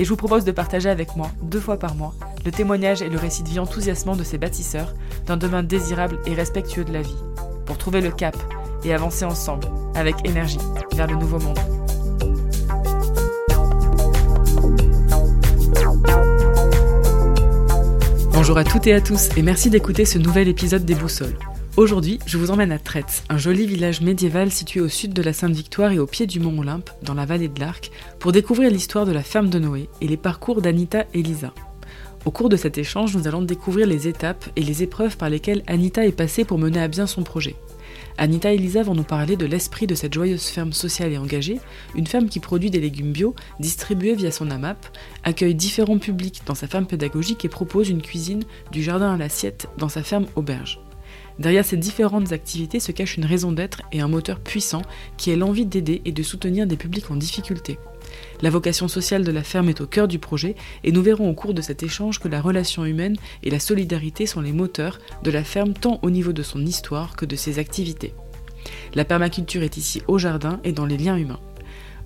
et je vous propose de partager avec moi, deux fois par mois, le témoignage et le récit de vie enthousiasmant de ces bâtisseurs d'un demain désirable et respectueux de la vie, pour trouver le cap et avancer ensemble, avec énergie, vers le nouveau monde. Bonjour à toutes et à tous et merci d'écouter ce nouvel épisode des Boussoles. Aujourd'hui, je vous emmène à Traite, un joli village médiéval situé au sud de la Sainte-Victoire et au pied du mont Olympe, dans la vallée de l'Arc, pour découvrir l'histoire de la ferme de Noé et les parcours d'Anita et Lisa. Au cours de cet échange, nous allons découvrir les étapes et les épreuves par lesquelles Anita est passée pour mener à bien son projet. Anita et Lisa vont nous parler de l'esprit de cette joyeuse ferme sociale et engagée, une ferme qui produit des légumes bio, distribués via son AMAP, accueille différents publics dans sa ferme pédagogique et propose une cuisine du jardin à l'assiette dans sa ferme auberge. Derrière ces différentes activités se cache une raison d'être et un moteur puissant qui est l'envie d'aider et de soutenir des publics en difficulté. La vocation sociale de la ferme est au cœur du projet et nous verrons au cours de cet échange que la relation humaine et la solidarité sont les moteurs de la ferme tant au niveau de son histoire que de ses activités. La permaculture est ici au jardin et dans les liens humains.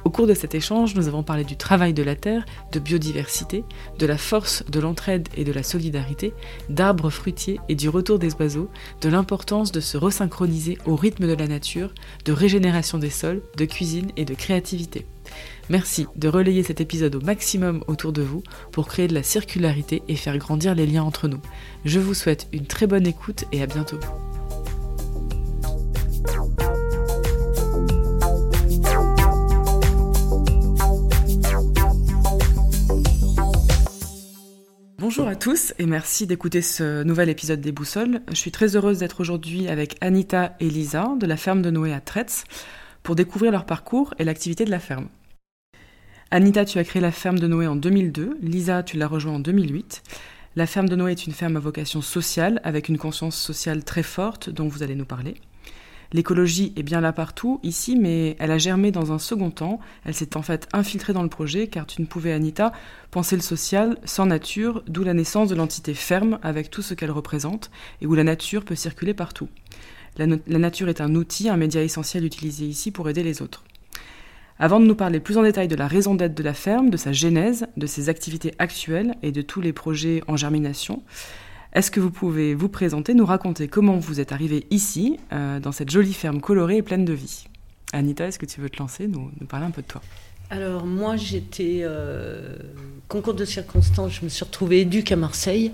Au cours de cet échange, nous avons parlé du travail de la terre, de biodiversité, de la force de l'entraide et de la solidarité, d'arbres fruitiers et du retour des oiseaux, de l'importance de se resynchroniser au rythme de la nature, de régénération des sols, de cuisine et de créativité. Merci de relayer cet épisode au maximum autour de vous pour créer de la circularité et faire grandir les liens entre nous. Je vous souhaite une très bonne écoute et à bientôt. Bonjour à tous et merci d'écouter ce nouvel épisode des Boussoles. Je suis très heureuse d'être aujourd'hui avec Anita et Lisa de la ferme de Noé à Tretz pour découvrir leur parcours et l'activité de la ferme. Anita, tu as créé la ferme de Noé en 2002. Lisa, tu l'as rejoint en 2008. La ferme de Noé est une ferme à vocation sociale, avec une conscience sociale très forte, dont vous allez nous parler. L'écologie est bien là partout, ici, mais elle a germé dans un second temps. Elle s'est en fait infiltrée dans le projet, car tu ne pouvais, Anita, penser le social sans nature, d'où la naissance de l'entité ferme, avec tout ce qu'elle représente, et où la nature peut circuler partout. La, nature est un outil, un média essentiel utilisé ici pour aider les autres. Avant de nous parler plus en détail de la raison d'être de la ferme, de sa genèse, de ses activités actuelles et de tous les projets en germination, est-ce que vous pouvez vous présenter, nous raconter comment vous êtes arrivé ici, euh, dans cette jolie ferme colorée et pleine de vie? Anita, est-ce que tu veux te lancer, nous, nous parler un peu de toi? Alors moi j'étais euh, concours de circonstances, je me suis retrouvée éduque à Marseille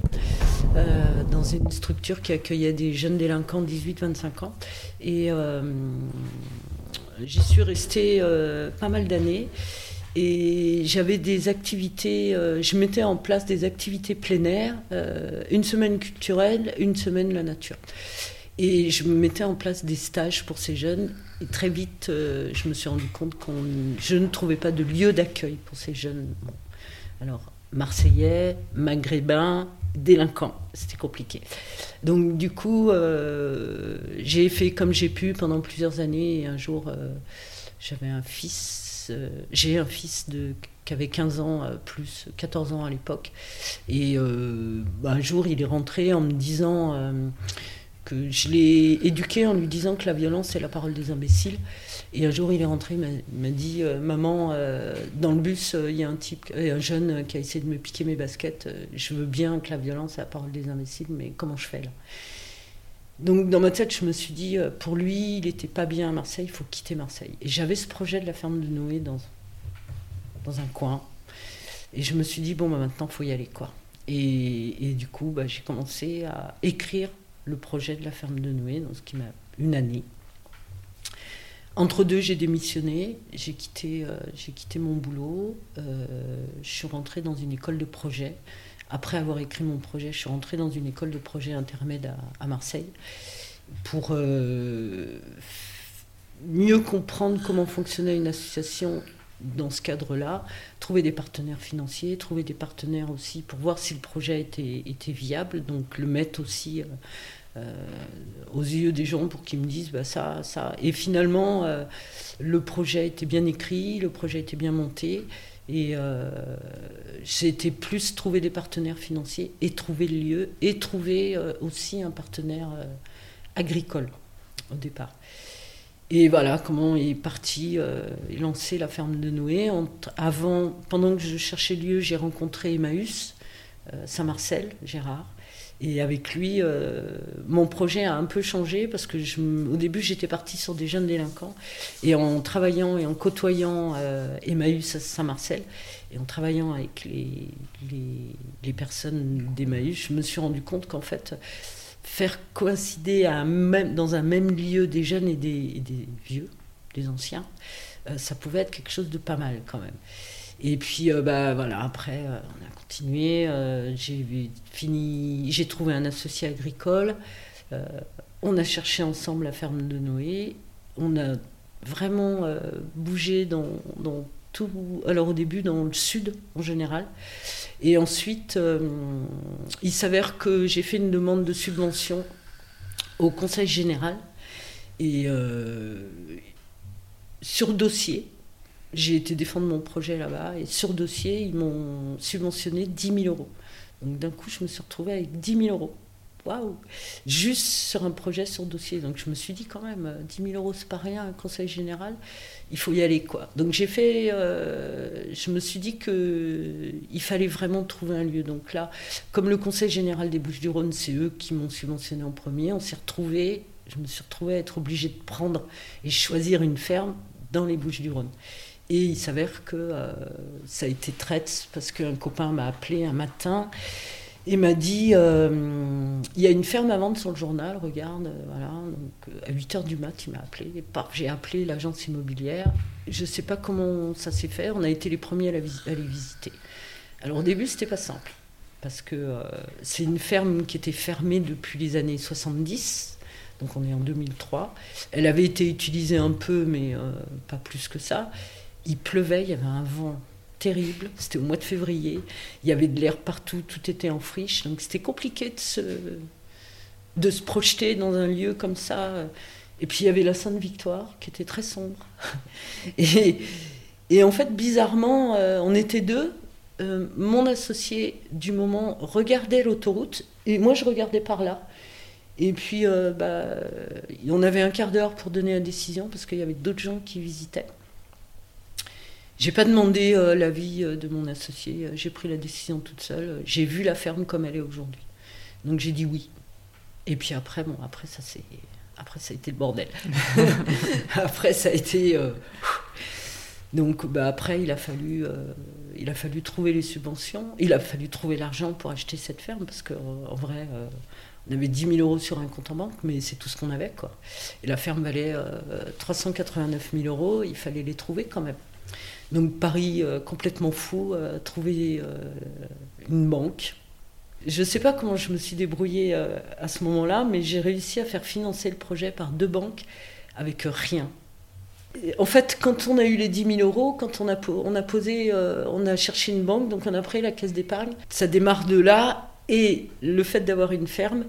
euh, dans une structure qui accueillait des jeunes délinquants de 18-25 ans. Et J'y suis restée pas mal d'années et j'avais des activités, euh, je mettais en place des activités plein euh, une semaine culturelle, une semaine la nature. Et je mettais en place des stages pour ces jeunes. Et très vite, je me suis rendu compte que je ne trouvais pas de lieu d'accueil pour ces jeunes. Alors, Marseillais, Maghrébins, délinquants. C'était compliqué. Donc du coup, euh, j'ai fait comme j'ai pu pendant plusieurs années. Et un jour, euh, j'avais un fils, euh, j'ai un fils de, qui avait 15 ans, plus 14 ans à l'époque. Et bah, un jour, il est rentré en me disant que je l'ai éduqué en lui disant que la violence est la parole des imbéciles. Et un jour, il est rentré, il m'a dit euh, Maman, euh, dans le bus, euh, il y a un type, un jeune qui a essayé de me piquer mes baskets. je veux bien que la violence est la parole des imbéciles, mais comment je fais là? Donc, dans ma tête, je me suis dit Pour lui, il n'était pas bien à Marseille, il faut quitter Marseille. Et j'avais ce projet de la ferme de Noé dans, un coin. Et je me suis dit Bon, bah, maintenant, il faut y aller, quoi. Et, du coup, bah, j'ai commencé à écrire le projet de la ferme de Noé, dans ce qui m'a une année. Entre deux, j'ai démissionné, j'ai quitté, euh, mon boulot, euh, je suis rentrée dans une école de projet. Après avoir écrit mon projet, je suis rentrée dans une école de projet intermède à, Marseille pour euh, mieux comprendre comment fonctionnait une association dans ce cadre-là, trouver des partenaires financiers, trouver des partenaires aussi pour voir si le projet était, viable, donc le mettre aussi euh, aux yeux des gens pour qu'ils me disent bah, ça, ça. Et finalement, euh, le projet était bien écrit, le projet était bien monté. Et euh, c'était plus trouver des partenaires financiers et trouver le lieu et trouver aussi un partenaire agricole au départ. Et voilà comment est parti et lancé la ferme de Noé. avant, pendant que je cherchais le lieu, j'ai rencontré Emmaüs, Saint-Marcel, Gérard. Et avec lui, euh, mon projet a un peu changé parce que au début, j'étais partie sur des jeunes délinquants. Et en travaillant et en côtoyant euh, Emmaüs Saint-Marcel, et en travaillant avec les, les, personnes d'Emmaüs, je me suis rendu compte qu'en fait, faire coïncider dans un même lieu des jeunes et des, des vieux, des anciens, euh, ça pouvait être quelque chose de pas mal quand même. Et puis, euh, bah, voilà, après, euh, on a continué. Euh, j'ai fini, j'ai trouvé un associé agricole. on a cherché ensemble la ferme de Noé. On a vraiment bougé dans, dans, tout. Alors, au début, dans le sud en général. Et ensuite, il s'avère que j'ai fait une demande de subvention au Conseil général. Et sur dossier, j'ai été défendre mon projet là-bas et sur dossier, ils m'ont subventionné 10 000 euros. Donc d'un coup, je me suis retrouvée avec 10 000 euros. Waouh Juste sur un projet sur dossier. Donc je me suis dit quand même, 10 000 euros, c'est pas rien, un conseil général, il faut y aller quoi. Donc j'ai fait, euh, je me suis dit qu'il fallait vraiment trouver un lieu. Donc là, comme le conseil général des Bouches-du-Rhône, c'est eux qui m'ont subventionné en premier, on s'est retrouvés, je me suis retrouvée à être obligée de prendre et choisir une ferme dans les Bouches-du-Rhône. Et il s'avère que euh, ça a été traite parce qu'un copain m'a appelé un matin et m'a dit euh, il y a une ferme à vendre sur le journal, regarde, euh, voilà. Donc, à 8 h du mat, il m'a appelé. J'ai appelé l'agence immobilière. Je ne sais pas comment ça s'est fait. On a été les premiers à, les visiter. Alors au début, c'était pas simple parce que c'est une ferme qui était fermée depuis les années 70. Donc on est en 2003. Elle avait été utilisée un peu, mais pas plus que ça. Il pleuvait, il y avait un vent terrible, c'était au mois de février, il y avait de l'air partout, tout était en friche, donc c'était compliqué de se, de se projeter dans un lieu comme ça. Et puis il y avait la Sainte-Victoire qui était très sombre. Et, et en fait, bizarrement, euh, on était deux. Euh, mon associé du moment regardait l'autoroute et moi je regardais par là. Et puis euh, bah, on avait un quart d'heure pour donner la décision parce qu'il y avait d'autres gens qui visitaient. J'ai pas demandé euh, l'avis euh, de mon associé, euh, j'ai pris la décision toute seule. J'ai vu la ferme comme elle est aujourd'hui. Donc j'ai dit oui. Et puis après, bon, après ça c'est, après ça a été le bordel. après ça a été. donc bah, après il a fallu, il a fallu trouver les subventions, il a fallu trouver l'argent pour acheter cette ferme parce qu'en vrai. on avait 10 000 euros sur un compte en banque, mais c'est tout ce qu'on avait. Quoi. Et la ferme valait 389 000 euros, il fallait les trouver quand même. Donc Paris euh, complètement fou, euh, trouver euh, une banque. Je ne sais pas comment je me suis débrouillée à ce moment-là, mais j'ai réussi à faire financer le projet par deux banques avec rien. En fait, quand on a eu les 10 000 euros, quand on a, posé, on a cherché une banque, donc on a pris la caisse d'épargne. Ça démarre de là, et le fait d'avoir une ferme,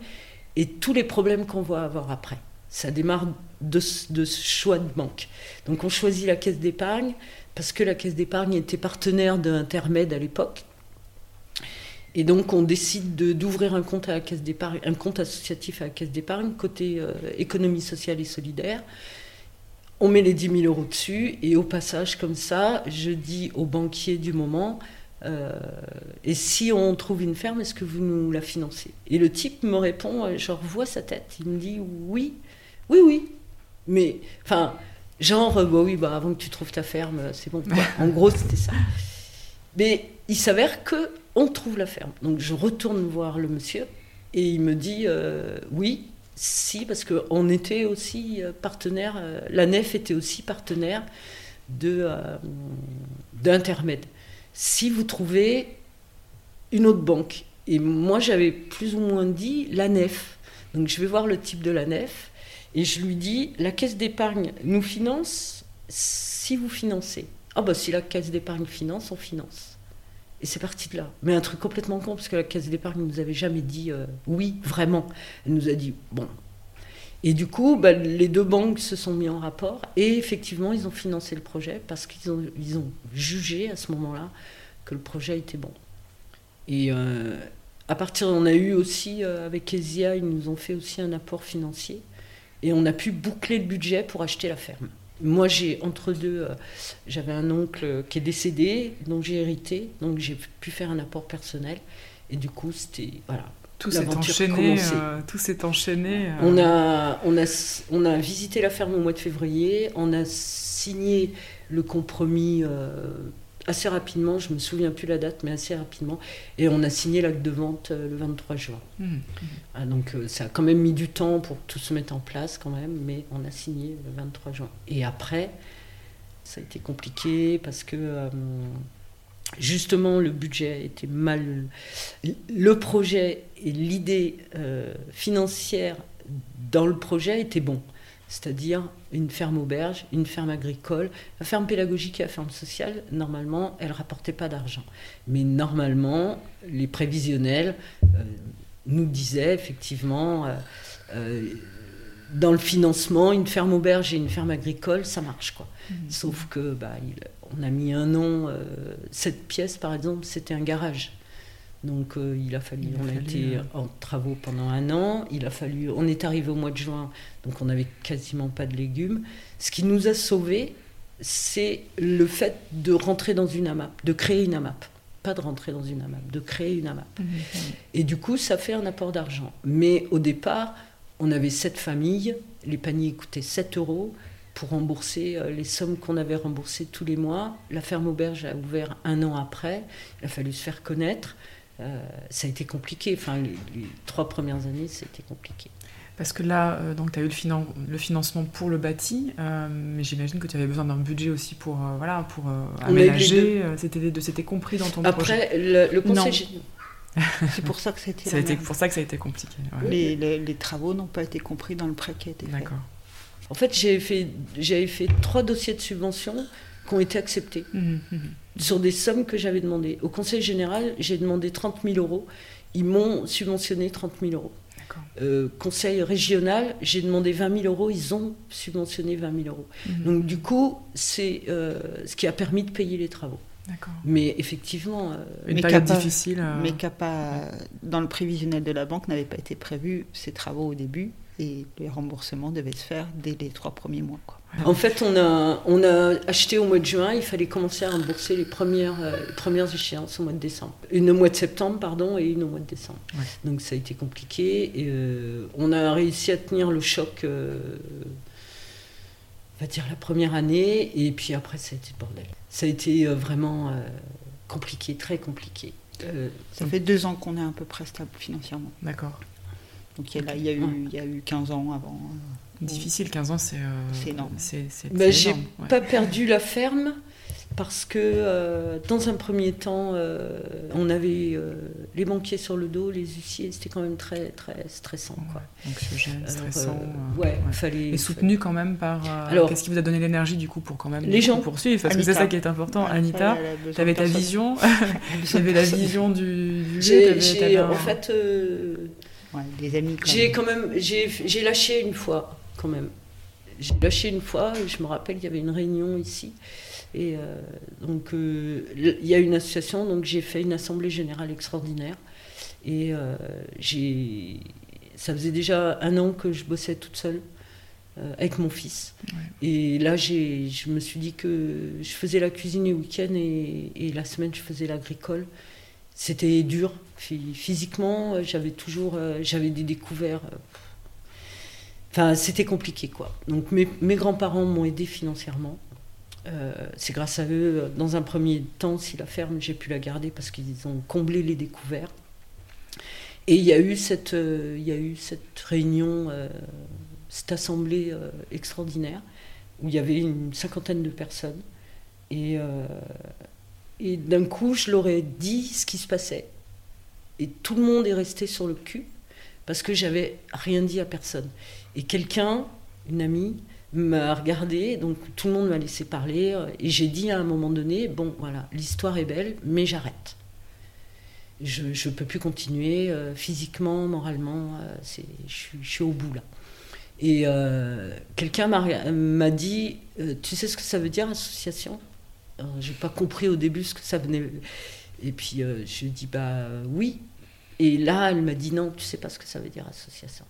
et tous les problèmes qu'on va avoir après. Ça démarre de ce choix de banque. Donc on choisit la caisse d'épargne, parce que la caisse d'épargne était partenaire d'Intermed à l'époque. Et donc on décide d'ouvrir un compte à la caisse d'épargne, un compte associatif à la caisse d'épargne côté euh, économie sociale et solidaire. On met les 10 000 euros dessus et au passage comme ça, je dis au banquier du moment, euh, et si on trouve une ferme, est-ce que vous nous la financez? Et le type me répond, euh, je revois sa tête, il me dit oui, oui, oui. Mais enfin, Genre, euh, bah oui, avant que tu trouves ta ferme, euh, c'est bon. en gros, c'était ça. Mais il s'avère que on trouve la ferme. Donc je retourne voir le monsieur et il me dit euh, oui, si, parce qu'on était aussi partenaire, la nef était aussi partenaire de, d'intermède. Si vous trouvez une autre banque, et moi j'avais plus ou moins dit la nef, donc je vais voir le type de la nef, et je lui dis la caisse d'épargne nous finance si vous financez. Ah bah si la caisse d'épargne finance, on finance. Et c'est parti de là. Mais un truc complètement con, parce que la caisse d'épargne ne nous avait jamais dit euh, oui, vraiment. Elle nous a dit bon. Et du coup, bah, les deux banques se sont mis en rapport et effectivement, ils ont financé le projet parce qu'ils ont, jugé à ce moment-là que le projet était bon. Et euh, à partir, on a eu aussi, euh, avec Esia, ils nous ont fait aussi un apport financier et on a pu boucler le budget pour acheter la ferme. Moi, j'ai entre deux, euh, j'avais un oncle qui est décédé, dont j'ai hérité, donc j'ai pu faire un apport personnel. Et du coup, c'était voilà. Tout s'est enchaîné. Euh, tout s'est enchaîné. Euh. On a, on a, on a visité la ferme au mois de février. On a signé le compromis assez rapidement, je me souviens plus la date, mais assez rapidement. Et on a signé l'acte de vente euh, le 23 juin. Mmh, mmh. Ah, donc euh, ça a quand même mis du temps pour tout se mettre en place quand même, mais on a signé le 23 juin. Et après, ça a été compliqué parce que euh, justement le budget était mal. Le projet et l'idée financière dans le projet étaient bons c'est-à-dire une ferme auberge, une ferme agricole. La ferme pédagogique et la ferme sociale, normalement, elle ne rapportait pas d'argent. Mais normalement, les prévisionnels euh, nous disaient effectivement, euh, euh, dans le financement, une ferme auberge et une ferme agricole, ça marche. quoi. Mmh. Sauf que bah, on a mis un an, cette pièce par exemple, c'était un garage. Donc euh, il a fallu, on a été euh, en travaux pendant un an, il a fallu, on est arrivé au mois de juin, donc on n'avait quasiment pas de légumes. Ce qui nous a sauvés, c'est le fait de rentrer dans une AMAP, de créer une AMAP. Pas de rentrer dans une AMAP, de créer une AMAP. Mmh, mmh. Et du coup, ça fait un apport d'argent. Mais au départ, on avait sept familles, les paniers coûtaient 7 euros pour rembourser euh, les sommes qu'on avait remboursées tous les mois. La ferme auberge a ouvert un an après, il a fallu se faire connaître. Euh, ça a été compliqué. Enfin, les, trois premières années, c'était compliqué. Parce que là, euh, donc, tu as eu le, le, financement pour le bâti, euh, mais j'imagine que tu avais besoin d'un budget aussi pour, voilà, pour aménager. C'était compris dans ton Après, projet le, le conseil C'est pour ça que ça a été, pour ça que ça a été compliqué. Les, les, travaux n'ont pas été compris dans le prêt qui a été fait. D'accord. En fait, j'avais fait, fait trois dossiers de subvention qui ont été acceptés. Mmh, mmh sur des sommes que j'avais demandées. Au Conseil général, j'ai demandé 30 000 euros. Ils m'ont subventionné 30 000 euros. Euh, conseil régional, j'ai demandé 20 000 euros, ils ont subventionné 20 000 euros. Donc du coup, c'est euh, ce qui a permis de payer les travaux. Mais effectivement, euh, une période difficile. Mais pas, dans le prévisionnel de la banque n'avait pas été prévu ces travaux au début et les remboursements devaient se faire dès les trois premiers mois. Quoi. En fait, on a, on a acheté au mois de juin, il fallait commencer à rembourser les premières, euh, premières échéances au mois de décembre. Une au mois de septembre, pardon, et une au mois de décembre. Donc ça a été compliqué. Et, euh, on a réussi à tenir le choc, euh, on va dire, la première année, et puis après, ça a été le bordel. Ça a été vraiment compliqué, très compliqué. ça fait deux ans qu'on est à peu près stable financièrement. D'accord. Donc il y, a, il, y a eu, il y a eu 15 ans avant. Difficile, 15 ans, c'est euh, énorme. C'est, bah, j'ai pas perdu la ferme parce que euh, dans un premier temps, euh, on avait les banquiers sur le dos, les huissiers, c'était quand même très très stressant. Quoi. Anxiogène, stressant. ouais, Fallait, Et soutenu quand même par. Alors, qu'est-ce qui vous a donné l'énergie du coup pour quand même les gens poursuivre? Parce que c'est ça qui est important. Anita, tu avais ta vision, tu avais la vision du, du J'ai, en fait. Amis. J'ai quand même, j'ai lâché une fois quand même. J'ai lâché une fois, je me rappelle, il y avait une réunion ici. Et euh, donc, euh, il y a une association, donc j'ai fait une assemblée générale extraordinaire. Et euh, j'ai, ça faisait déjà un an que je bossais toute seule avec mon fils. Et là, je me suis dit que je faisais la cuisine les week-ends et, et, la semaine, je faisais l'agricole. C'était dur. Physiquement, j'avais toujours j'avais des découvertes Enfin, c'était compliqué, quoi. Donc, mes, grands-parents m'ont aidé financièrement. Euh, c'est grâce à eux, dans un premier temps, si la ferme, j'ai pu la garder parce qu'ils ont comblé les découvertes. Et il y a eu cette, euh, réunion, euh, cette assemblée extraordinaire, où il y avait une cinquantaine de personnes. Et, et d'un coup, je leur ai dit ce qui se passait. Et tout le monde est resté sur le cul, parce que j'avais rien dit à personne. Et quelqu'un, une amie, m'a regardé, donc tout le monde m'a laissé parler, et j'ai dit à un moment donné, bon voilà, l'histoire est belle, mais j'arrête. Je ne peux plus continuer euh, physiquement, moralement, euh, je, suis au bout là. Et euh, quelqu'un m'a, dit, tu sais ce que ça veut dire association? J'ai pas compris au début ce que ça venait. Et puis je dis bah oui. Et là, elle m'a dit non, tu sais pas ce que ça veut dire association.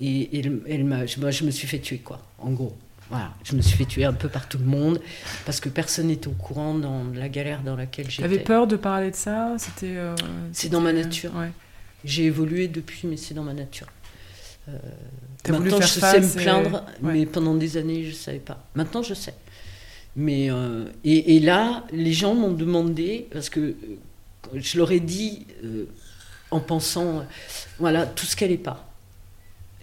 Et, elle, m'a, je, je, me suis fait tuer, quoi, en gros. Voilà, je me suis fait tuer un peu par tout le monde parce que personne n'était au courant dans la galère dans laquelle j'étais. T'avais peur de parler de ça C'était. Euh, c'est dans ma nature. J'ai évolué depuis, mais c'est dans ma nature. Euh, maintenant, je sais me plaindre, mais pendant des années, je ne savais pas. Maintenant, je sais. Mais euh, et, et, là, les gens m'ont demandé parce que je leur ai dit en pensant, voilà, tout ce qu'elle n'est pas.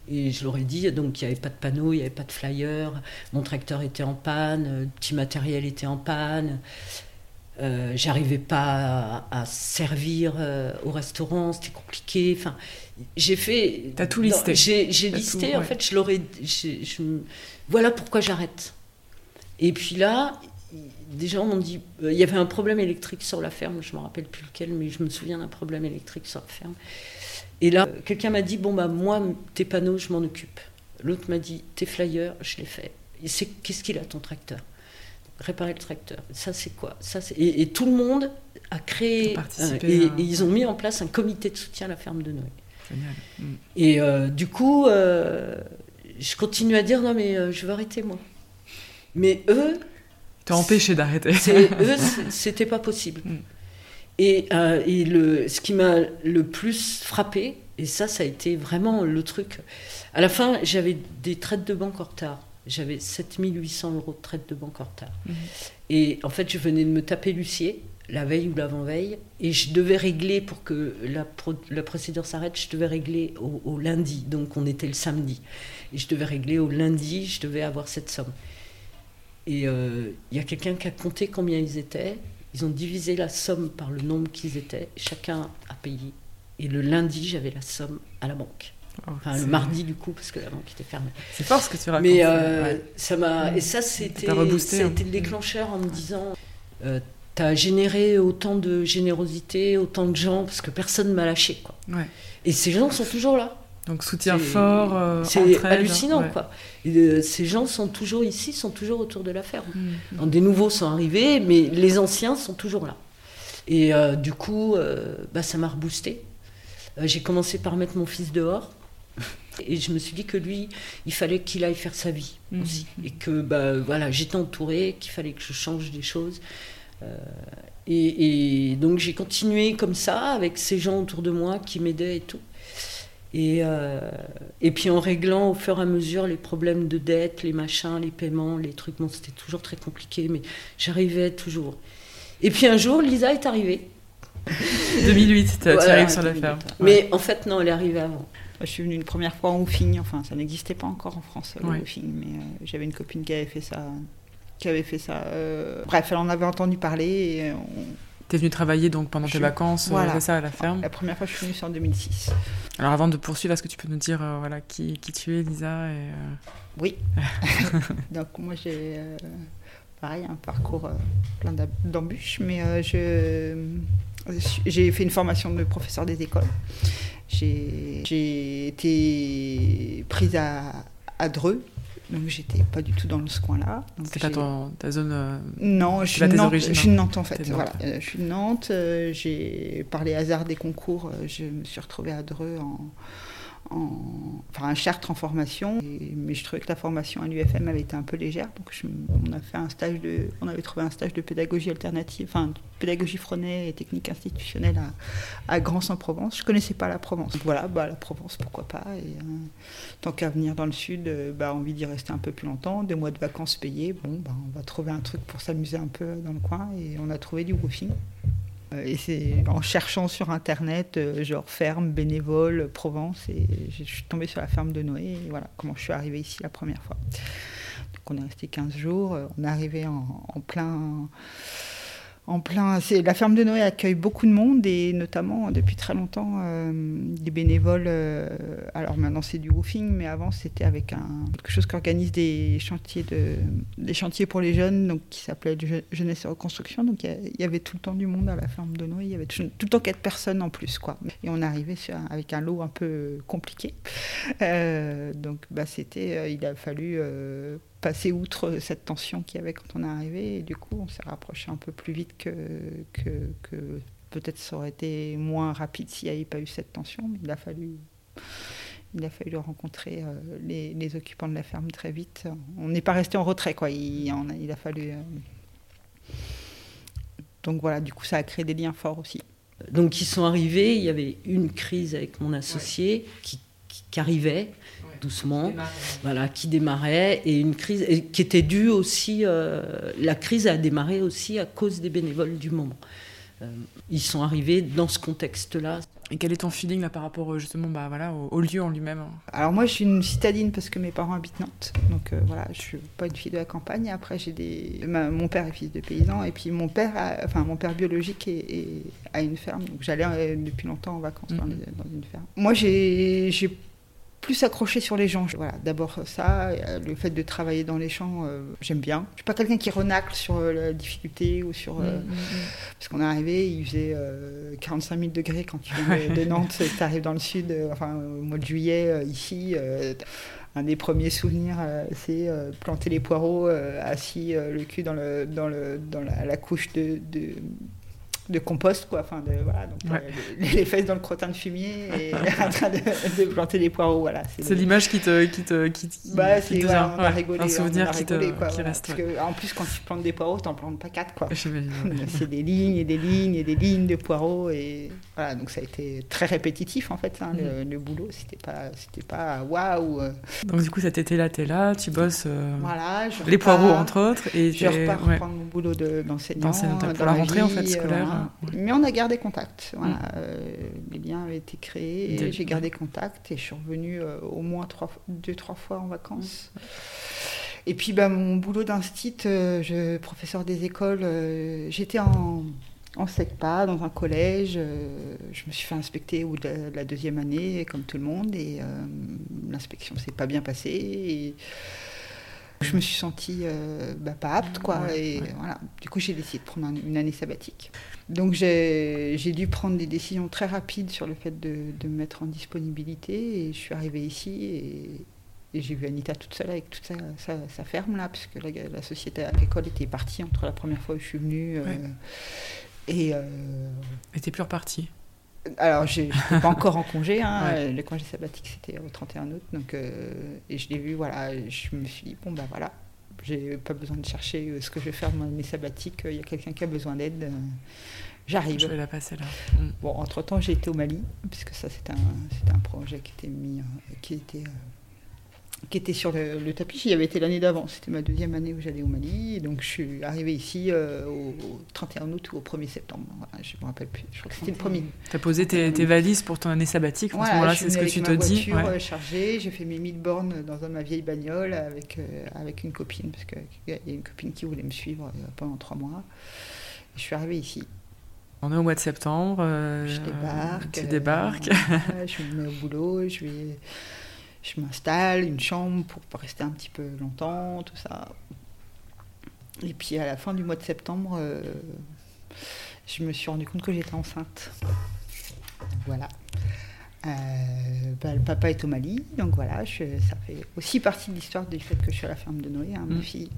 Et je leur ai dit, donc il n'y avait pas de panneau, il n'y avait pas de flyer, mon tracteur était en panne, le petit matériel était en panne, euh, j'arrivais pas à, servir euh, au restaurant, c'était compliqué. Enfin, j'ai fait. T'as tout listé. J'ai listé, en fait, je leur ai. voilà pourquoi j'arrête. Et puis là, des gens m'ont dit. Euh, il y avait un problème électrique sur la ferme, je ne me rappelle plus lequel, mais je me souviens d'un problème électrique sur la ferme. Et là, quelqu'un m'a dit Bon, bah, moi, tes panneaux, je m'en occupe. L'autre m'a dit Tes flyers, je les fais. Et c'est qu'est-ce qu'il a ton tracteur? Réparer le tracteur. Ça, c'est quoi? Ça, et, et, tout le monde a créé. et, ils ont mis en place un comité de soutien à la ferme de Noé. Génial. Mm. Et euh, du coup, euh, je continue à dire Non, mais euh, je veux arrêter, moi. Mais eux. T'as empêché d'arrêter. eux, c'était pas possible. Mm. Et, euh, et le, ce qui m'a le plus frappé, et ça, ça a été vraiment le truc. À la fin, j'avais des traites de banque en retard. J'avais 7800 euros de traites de banque en retard. Mhm. Et en fait, je venais de me taper l'huissier, la veille ou l'avant-veille, et je devais régler pour que la, la procédure s'arrête, je devais régler au, au, lundi. Donc, on était le samedi. Et je devais régler au lundi, je devais avoir cette somme. Et euh, il y a quelqu'un qui a compté combien ils étaient. Ils ont divisé la somme par le nombre qu'ils étaient. Chacun a payé. Et le lundi, j'avais la somme à la banque. Oh, enfin, le mardi, du coup, parce que la banque était fermée. C'est fort ce que tu racontes. Mais euh, ça m'a. Et ça, c'était. C'était le déclencheur en me disant. Euh, T'as généré autant de générosité, autant de gens, parce que personne ne m'a lâché. Quoi. Ouais. Et ces gens sont toujours là. Donc soutien fort. Euh, c'est hallucinant, quoi. Euh, ces gens sont toujours ici, sont toujours autour de la ferme. Mm. Des nouveaux sont arrivés, mais les anciens sont toujours là. Et euh, du coup, bah, ça m'a reboosté. J'ai commencé par mettre mon fils dehors. Et je me suis dit que lui, il fallait qu'il aille faire sa vie mm. aussi. Et que bah, voilà, j'étais entourée, qu'il fallait que je change des choses. Et, et, donc j'ai continué comme ça, avec ces gens autour de moi qui m'aidaient et tout. Et, euh, et puis en réglant au fur et à mesure les problèmes de dette, les machins, les paiements, les trucs, bon, c'était toujours très compliqué, mais j'arrivais toujours. Et puis un jour, Lisa est arrivée. 2008, tu arrives sur la ferme. Mais en fait, non, elle est arrivée avant. Je suis venue une première fois en Woofing, enfin ça n'existait pas encore en France, le Woofing, mais euh, j'avais une copine qui avait fait ça. Qui avait fait ça. Euh, bref, elle en avait entendu parler et on, tu es venu travailler donc pendant tes vacances, euh, ça, à la ferme La première fois, je suis venue, c'est en 2006. Alors avant de poursuivre, est-ce que tu peux nous dire euh, voilà, qui, qui tu es, Lisa et, euh, Oui. donc moi, j'ai pareil un parcours plein d'embûches, mais je j'ai fait une formation de professeur des écoles. J'ai été prise à, à Dreux, donc j'étais pas du tout dans ce coin-là. C'était pas ta zone. Euh, non, je suis, Nantes, je suis de Nantes en fait. Voilà, euh, je suis de Nantes. Euh, j'ai par les hasards des concours, je me suis retrouvée à Dreux en, en, enfin, à Chartres en formation, mais je trouvais que la formation à l'UFM avait été un peu légère, donc on a fait un stage de, on avait trouvé un stage de pédagogie alternative, enfin pédagogie Fronet et technique institutionnelle à, à Grans-en-Provence. Je connaissais pas la Provence. voilà, bah, la Provence, pourquoi pas. Et, euh, tant qu'à venir dans le sud, euh, bah, envie d'y rester un peu plus longtemps, deux mois de vacances payés. Bon, bah, on va trouver un truc pour s'amuser un peu dans le coin et on a trouvé du woofing. Euh, et c'est en cherchant sur internet, genre ferme, bénévole, Provence, et je suis tombée sur la ferme de Noé, et voilà comment je suis arrivée ici la première fois. Donc on est resté 15 jours, on est arrivé en, en plein en plein. La ferme de Noé accueille beaucoup de monde et notamment depuis très longtemps euh, des bénévoles. Euh, alors maintenant c'est du woofing, mais avant c'était avec un, quelque chose qui organise des chantiers, de, des chantiers pour les jeunes, donc qui s'appelait Jeunesse et Reconstruction. Donc il y, avait tout le temps du monde à la ferme de Noé. Il y avait tout, le temps quatre personnes en plus, quoi. Et on arrivait avec un lot un peu compliqué. Euh, donc bah, c'était, il a fallu passer outre cette tension qu'il y avait quand on est arrivé. Et du coup, on s'est rapproché un peu plus vite que, que, peut-être ça aurait été moins rapide s'il n'y avait pas eu cette tension. Mais il a fallu, il a fallu rencontrer euh, les, les, occupants de la ferme très vite. On n'est pas resté en retrait, quoi. Il, a, il a fallu. Euh, donc voilà, du coup, ça a créé des liens forts aussi. Donc ils sont arrivés, il y avait une crise avec mon associé qui, qui, arrivait doucement, voilà, qui démarrait et une crise qui était due aussi. Euh, la crise a démarré aussi à cause des bénévoles du moment. Euh, ils sont arrivés dans ce contexte-là. Et quel est ton feeling là par rapport euh, justement bah, voilà, au, lieu en lui-même hein? Alors moi je suis une citadine parce que mes parents habitent Nantes, donc voilà, je suis pas une fille de la campagne. Après j'ai des, mon père est fils de paysan et puis mon père, enfin mon père biologique est, a une ferme, donc j'allais depuis longtemps en vacances dans, mm-hmm. dans, une ferme. Moi j'ai plus accroché sur les gens. Voilà, d'abord ça, euh, le fait de travailler dans les champs, euh, j'aime bien. Je suis pas quelqu'un qui renacle sur euh, la difficulté ou sur mm, mm, mm. parce qu'on est arrivé, il faisait 45 000 degrés quand tu viens de, Nantes, tu arrives dans le sud, enfin au mois de juillet ici. un des premiers souvenirs, c'est planter les poireaux assis le cul dans, le, dans, le, dans la, couche de de compost, quoi. Enfin, de, voilà, donc, euh, les, fesses dans le crottin de fumier et en train de, planter des poireaux, voilà. C'est l'image qui te, qui te, qui, bah, c'est voilà, on a rigolé, un souvenir qui, te, quoi, qui reste. Parce que, en plus, quand tu plantes des poireaux, t'en plantes pas quatre, quoi. c'est des lignes et des lignes et des lignes de poireaux et voilà, donc ça a été très répétitif en fait, hein, le, mm. boulot. C'était pas, c'était pas waouh. Euh. Donc du coup, cet été-là, t'es là, tu bosses. Euh, voilà, les poireaux entre autres, et je repars reprendre mon boulot d'enseignant. pour la rentrée en fait scolaire. Mais on a gardé contact. Voilà. Mm. Euh, les liens avaient été créés. J'ai gardé contact et je suis revenue euh, au moins trois, deux, trois fois en vacances. Et puis bah, mon boulot d'instit, euh, je, professeur des écoles, j'étais en, en SECPA, dans un collège. je me suis fait inspecter au de la deuxième année, comme tout le monde, et l'inspection s'est pas bien passée. Et, je me suis sentie euh, bah, pas apte, quoi. et voilà. Du coup, j'ai décidé de prendre une année sabbatique. Donc, j'ai dû prendre des décisions très rapides sur le fait de, de, me mettre en disponibilité. Et je suis arrivée ici et, j'ai vu Anita toute seule avec toute sa, ferme, là, puisque la, la, société agricole était partie entre la première fois où je suis venue. Euh, et. Euh, et t'es plus repartie alors, je n'étais pas encore en congé. Hein. Le congé sabbatique, c'était au 31 août. Donc, euh, et je l'ai vu, voilà. Je me suis dit, bon, ben voilà, j'ai pas besoin de chercher euh, ce que je vais faire de mon année sabbatique. Il y a quelqu'un qui a besoin d'aide. Euh, j'arrive. Je vais la passer là. Bon, entre-temps, j'ai été au Mali, puisque ça, c'était un, un, projet qui était mis, qui était qui était sur le, tapis. J'y avais été l'année d'avant. C'était ma deuxième année où j'allais au Mali. donc, je suis arrivée ici euh, au, 31 août ou au 1er septembre. je ne me rappelle plus. Je crois que c'était le premier. Tu as posé tes, valises pour ton année sabbatique. En ce moment-là, c'est ce que tu te dis. J'ai ouais. chargée. J'ai fait mes 1000 bornes dans ma vieille bagnole avec, euh, avec une copine. Parce qu'il y a une copine qui voulait me suivre euh, pendant trois mois. je suis arrivée ici. On est au mois de septembre. je débarque. Tu débarques. je me mets au boulot. Je vais je m'installe, une chambre pour rester un petit peu longtemps, tout ça. Et puis à la fin du mois de septembre, euh, je me suis rendu compte que j'étais enceinte. Voilà. Euh, bah, le papa est au Mali, donc voilà, ça fait aussi partie de l'histoire du fait que je suis à la ferme de Noé, hein, ma mm. fille.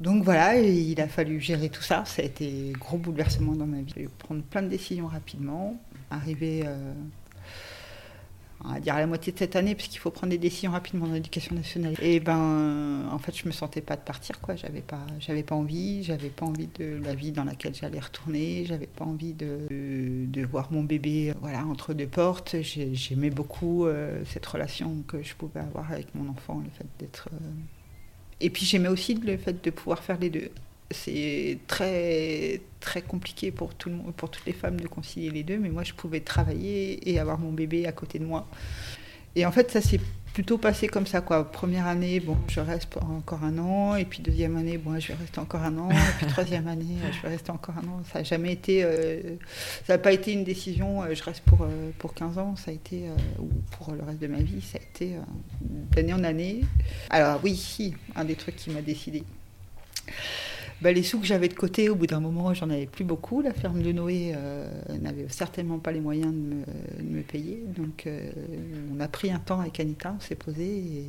Donc voilà, il a fallu gérer tout ça. Ça a été gros bouleversement dans ma vie. Prendre plein de décisions rapidement, arriver. Euh, on va dire à la moitié de cette année, puisqu'il faut prendre des décisions rapidement dans l'éducation nationale. Et ben, en fait, je me sentais pas de partir, quoi. J'avais pas, j'avais pas envie, j'avais pas envie de la vie dans laquelle j'allais retourner, j'avais pas envie de, de, voir mon bébé, voilà, entre deux portes. J'aimais beaucoup euh, cette relation que je pouvais avoir avec mon enfant, le fait d'être. Euh, et puis j'aimais aussi le fait de pouvoir faire les deux c'est très très compliqué pour tout le pour toutes les femmes de concilier les deux, mais moi je pouvais travailler et avoir mon bébé à côté de moi. Et en fait, ça s'est plutôt passé comme ça, quoi. Première année, bon, je reste encore un an, et puis deuxième année, bon, je vais rester encore un an, et puis troisième année, je vais rester encore un an. Ça n'a jamais été, euh, ça n'a pas été une décision, euh, je reste pour, euh, pour 15 ans, ça a été, ou pour le reste de ma vie, ça a été d'année en année. Alors oui, si, un des trucs qui m'a décidé. Bah, les sous que j'avais de côté, au bout d'un moment, j'en avais plus beaucoup. La ferme de Noé euh, n'avait certainement pas les moyens de me, payer. Donc, euh, on a pris un temps avec Anita, on s'est posé et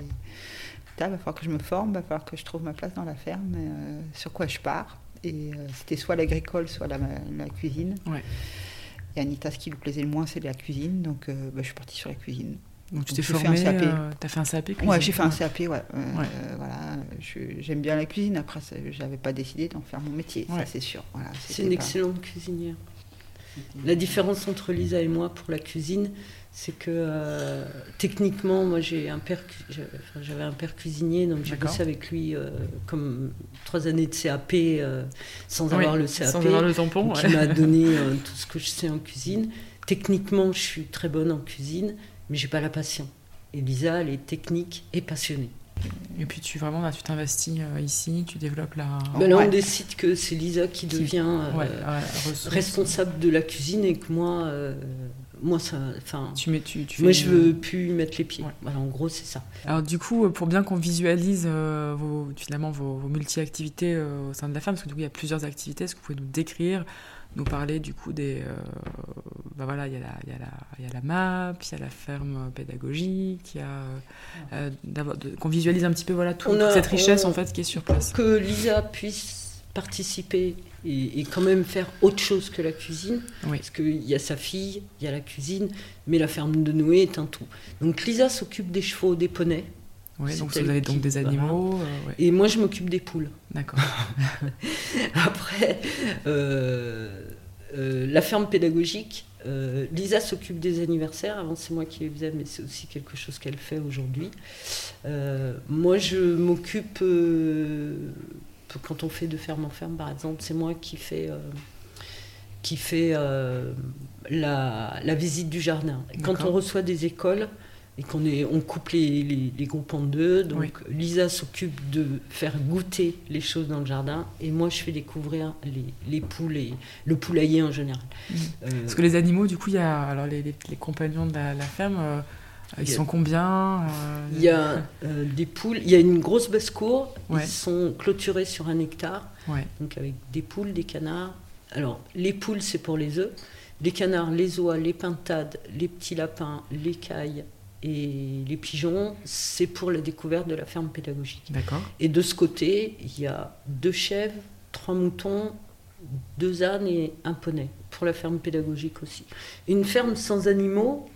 il va falloir que je me forme, il va falloir que je trouve ma place dans la ferme, euh, sur quoi je pars. Et c'était soit l'agricole, soit la, cuisine. Et Anita, ce qui lui plaisait le moins, c'est la cuisine. Donc, bah, je suis partie sur la cuisine. Donc, tu t'es formé, tu as fait un CAP cuisine Ouais, j'ai fait un CAP, ouais. voilà, j'aime bien la cuisine. Après, j'avais pas décidé d'en faire mon métier, ça c'est sûr. Voilà, c'est une excellente cuisinière. La différence entre Lisa et moi pour la cuisine, c'est que euh, techniquement, moi j'ai un père, j'avais un père cuisinier, donc j'ai bossé avec lui euh, comme trois années de CAP euh, sans avoir le CAP, sans avoir le tampon, qui m'a donné tout ce que je sais en cuisine. Techniquement, je suis très bonne en cuisine mais j'ai pas la passion. Et Lisa, elle est technique et passionnée. Et puis tu vraiment tu t'investis euh, ici, tu développes la. Ben là, on décide que c'est Lisa qui, devient euh, responsable de la cuisine et que moi, euh, moi ça, enfin. Tu mets, tu, moi, je veux plus mettre les pieds. Voilà, en gros, c'est ça. Alors du coup, pour bien qu'on visualise vos, finalement vos, vos multi-activités au sein de la femme, parce que du coup il y a plusieurs activités, est-ce que vous pouvez nous décrire nous parler du coup des. Euh, bah voilà, il y, a la, y, a la, y a la map, il y a la ferme pédagogique, il y a. Euh, qu'on visualise un petit peu voilà, toute cette richesse en fait qui est sur place. Que Lisa puisse participer et, quand même faire autre chose que la cuisine. Parce qu'il y a sa fille, il y a la cuisine, mais la ferme de Noé est un tout. Donc Lisa s'occupe des chevaux, des poneys. Donc vous avez donc des animaux. Euh, et moi, je m'occupe des poules. D'accord. Après, euh, euh, la ferme pédagogique, Lisa s'occupe des anniversaires. Avant, c'est moi qui les faisais, mais c'est aussi quelque chose qu'elle fait aujourd'hui. moi, je m'occupe, quand on fait de ferme en ferme, par exemple, c'est moi qui fais qui fait la, la, visite du jardin. Quand on reçoit des écoles, et qu'on on coupe les, les, groupes en deux. Donc Lisa s'occupe de faire goûter les choses dans le jardin et moi je fais découvrir les, les poules et le poulailler en général. Mm. Euh, Parce que les animaux, du coup, il y a alors les, compagnons de la, ferme. Euh, ils sont combien euh, Il y a des poules, il y a une grosse basse-cour, ils sont clôturés sur un hectare, donc avec des poules, des canards. Alors, les poules, c'est pour les œufs. Les canards, les oies, les pintades, les petits lapins, les cailles, et les pigeons, c'est pour la découverte de la ferme pédagogique. D'accord. Et de ce côté, il y a deux chèvres, trois moutons, deux ânes et un poney pour la ferme pédagogique aussi. Une ferme sans animaux,